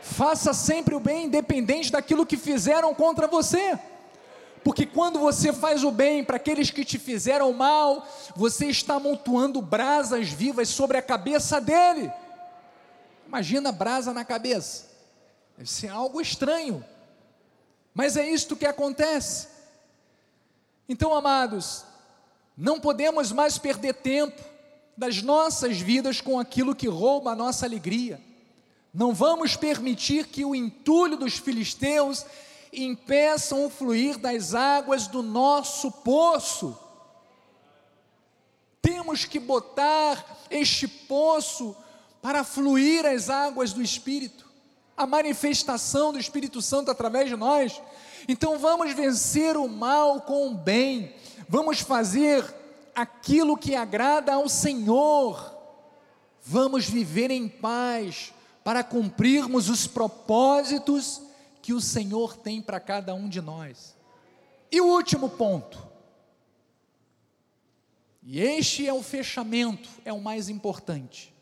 Faça sempre o bem, independente daquilo que fizeram contra você. Porque quando você faz o bem para aqueles que te fizeram mal, você está amontoando brasas vivas sobre a cabeça dele. Imagina brasa na cabeça. Deve ser algo estranho. Mas é isto que acontece. Então, amados, não podemos mais perder tempo das nossas vidas com aquilo que rouba a nossa alegria. Não vamos permitir que o entulho dos filisteus impeçam o fluir das águas do nosso poço. Temos que botar este poço para fluir as águas do Espírito, a manifestação do Espírito Santo através de nós. Então vamos vencer o mal com o bem, vamos fazer aquilo que agrada ao Senhor, vamos viver em paz para cumprirmos os propósitos que o Senhor tem para cada um de nós. E o último ponto, e este é o fechamento, é o mais importante.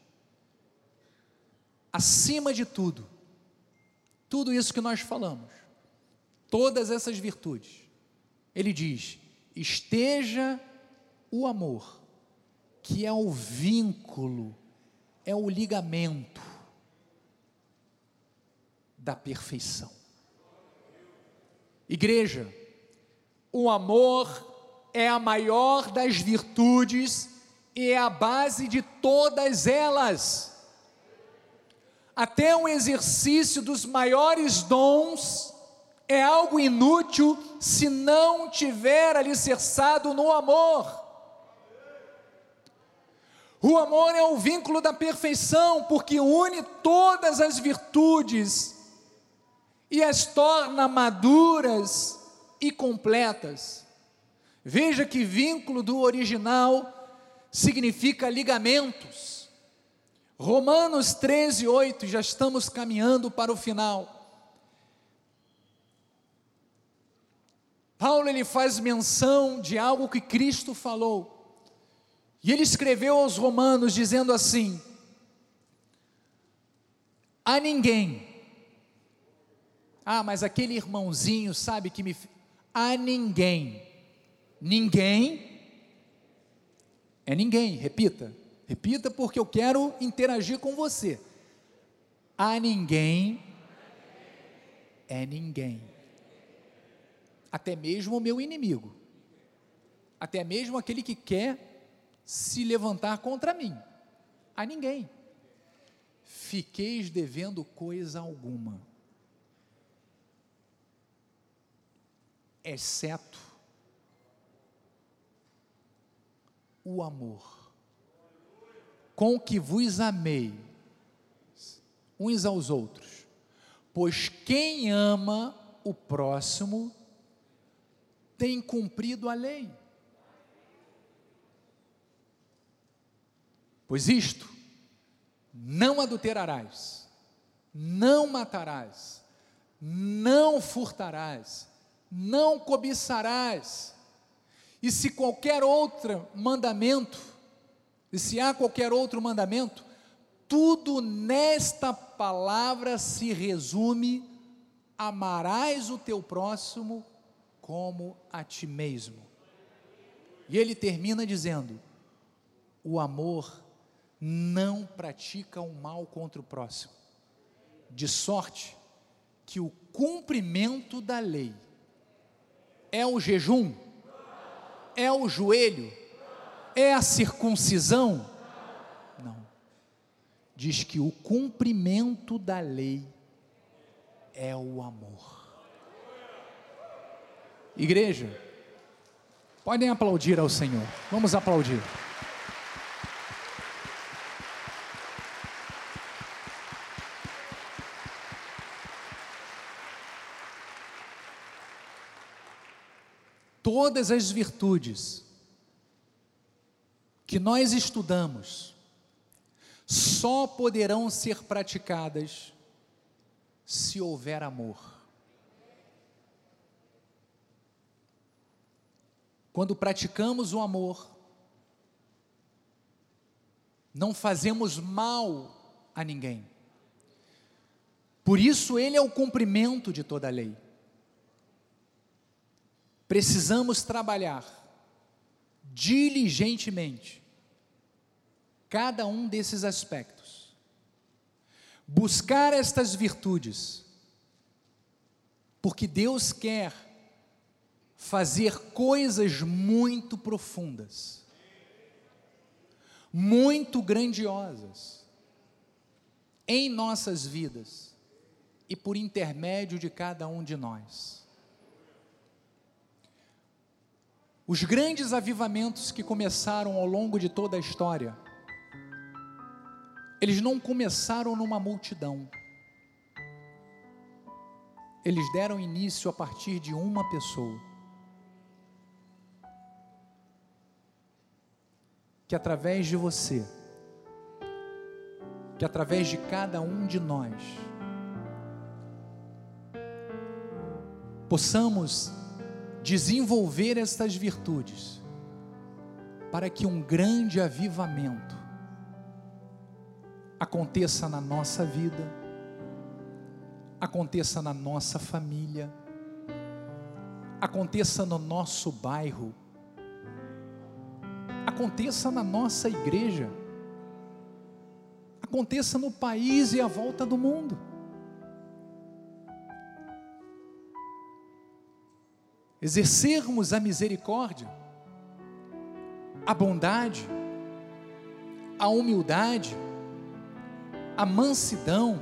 Acima de tudo, tudo isso que nós falamos, todas essas virtudes, ele diz: esteja o amor, que é o vínculo, é o ligamento da perfeição. Igreja, o amor é a maior das virtudes e é a base de todas elas. Até o exercício dos maiores dons é algo inútil se não tiver alicerçado no amor. O amor é o vínculo da perfeição, porque une todas as virtudes e as torna maduras e completas. Veja que vínculo do original significa ligamentos. Romanos 13, 8, já estamos caminhando para o final. Paulo ele faz menção de algo que Cristo falou. E ele escreveu aos Romanos dizendo assim: A ninguém, ah, mas aquele irmãozinho sabe que me. A ninguém Ninguém é ninguém, repita. Repita porque eu quero interagir com você. A ninguém é ninguém. Até mesmo o meu inimigo. Até mesmo aquele que quer se levantar contra mim. A ninguém. Fiqueis devendo coisa alguma, exceto o amor, com que vos amei uns aos outros, pois quem ama o próximo tem cumprido a lei. Pois isto, não adulterarás, não matarás, não furtarás, não cobiçarás, e se qualquer outro mandamento, e se há qualquer outro mandamento, tudo nesta palavra se resume: amarás o teu próximo como a ti mesmo. E ele termina dizendo: o amor não pratica o mal contra o próximo, de sorte que o cumprimento da lei é o jejum é o joelho? É a circuncisão? Não. Diz que o cumprimento da lei é o amor. Igreja, podem aplaudir ao Senhor. Vamos aplaudir. Todas as virtudes que nós estudamos só poderão ser praticadas se houver amor. Quando praticamos o amor, não fazemos mal a ninguém. Por isso, ele é o cumprimento de toda a lei. Precisamos trabalhar diligentemente cada um desses aspectos. Buscar estas virtudes, porque Deus quer fazer coisas muito profundas, muito grandiosas em nossas vidas e por intermédio de cada um de nós. Os grandes avivamentos que começaram ao longo de toda a história, eles não começaram numa multidão. Eles deram início a partir de uma pessoa. Que através de você, que através de cada um de nós, possamos desenvolver estas virtudes, para que um grande avivamento aconteça na nossa vida, aconteça na nossa família, aconteça no nosso bairro, aconteça na nossa igreja, aconteça no país e à volta do mundo. Exercermos a misericórdia, a bondade, a humildade, a mansidão,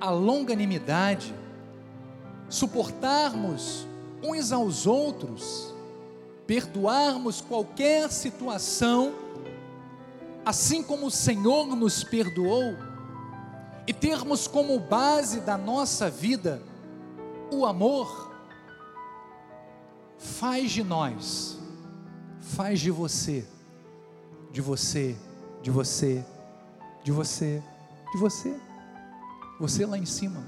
a longanimidade, suportarmos uns aos outros, perdoarmos qualquer situação, assim como o Senhor nos perdoou, e termos como base da nossa vida o amor, faz de nós, faz de você, de você, de você, de você, de você, você lá em cima,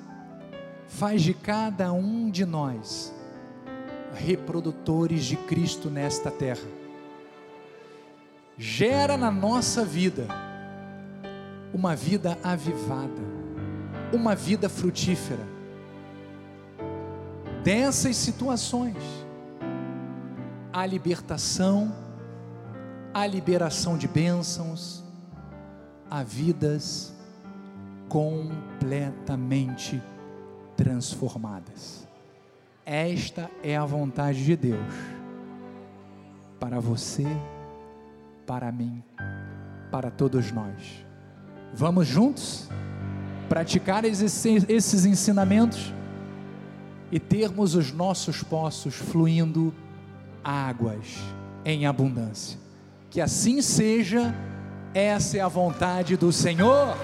faz de cada um de nós reprodutores de Cristo nesta terra. Gera na nossa vida uma vida avivada, uma vida frutífera. Dessas situações, a libertação, a liberação de bênçãos, a vidas completamente transformadas. Esta é a vontade de Deus para você, para mim, para todos nós. Vamos juntos praticar esses ensinamentos e termos os nossos poços fluindo águas em abundância. Que assim seja, essa é a vontade do Senhor.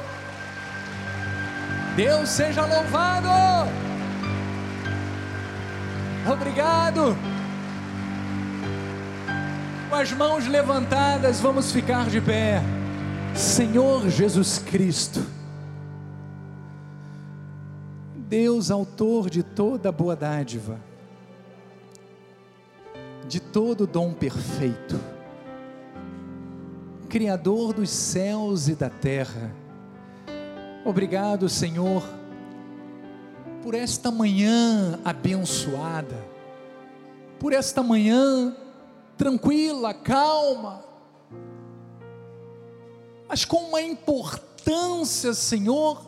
Deus seja louvado. Obrigado. Com as mãos levantadas, vamos ficar de pé. Senhor Jesus Cristo, Deus, autor de toda boa dádiva, de todo dom perfeito, Criador dos céus e da terra. Obrigado, Senhor, por esta manhã abençoada, por esta manhã tranquila, calma, mas com uma importância, Senhor,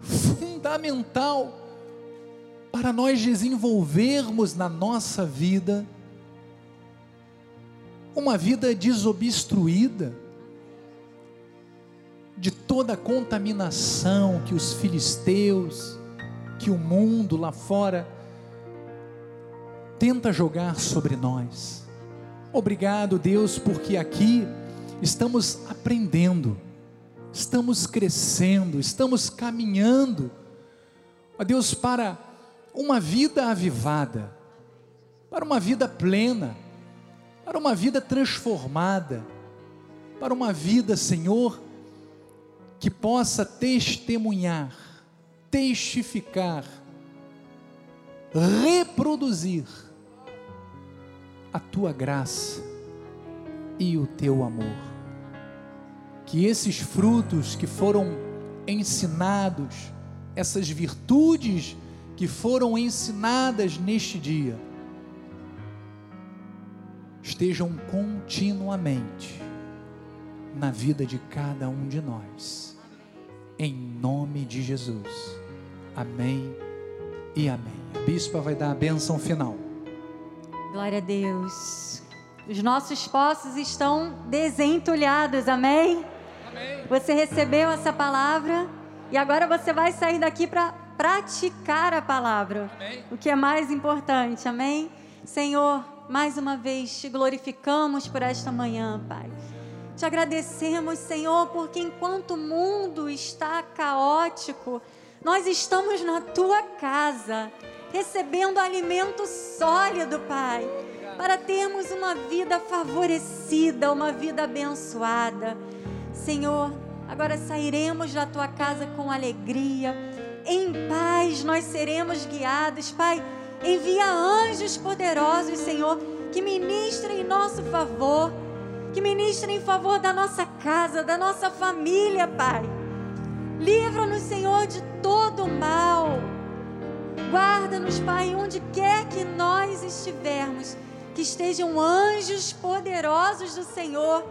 fundamental para nós desenvolvermos na nossa vida uma vida desobstruída de toda a contaminação que os filisteus, que o mundo lá fora tenta jogar sobre nós. Obrigado, Deus, porque aqui estamos aprendendo, estamos crescendo, estamos caminhando, ó Deus, para uma vida avivada, para uma vida plena, para uma vida transformada, para uma vida, Senhor, que possa testemunhar, testificar, reproduzir a tua graça e o teu amor. Que esses frutos que foram ensinados, essas virtudes que foram ensinadas neste dia estejam continuamente na vida de cada um de nós, em nome de Jesus. Amém e amém. A bispa vai dar a bênção final. Glória a Deus. Os nossos poços estão desentulhados, amém? amém? Você recebeu essa palavra e agora você vai sair daqui para praticar a palavra. Amém. O que é mais importante, amém? Senhor, mais uma vez te glorificamos por esta manhã, Pai. Te agradecemos, Senhor, porque enquanto o mundo está caótico, nós estamos na tua casa, recebendo alimento sólido, Pai, para termos uma vida favorecida, uma vida abençoada. Senhor, agora sairemos da tua casa com alegria, em paz nós seremos guiados, Pai. Envia anjos poderosos, Senhor, que ministrem em nosso favor, que ministrem em favor da nossa casa, da nossa família, Pai. Livra-nos, Senhor, de todo mal. Guarda-nos, Pai, onde quer que nós estivermos, que estejam anjos poderosos do Senhor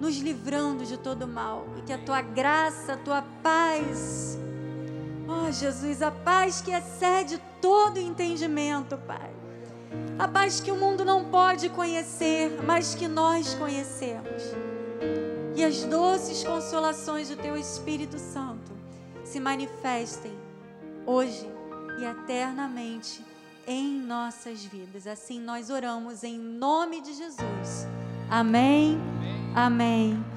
nos livrando de todo mal e que a tua graça, a tua paz, ó oh, Jesus, a paz que excede todo entendimento, Pai. A paz que o mundo não pode conhecer, mas que nós conhecemos. E as doces consolações do Teu Espírito Santo se manifestem hoje e eternamente em nossas vidas. Assim nós oramos em nome de Jesus. Amém. Amém. Amém.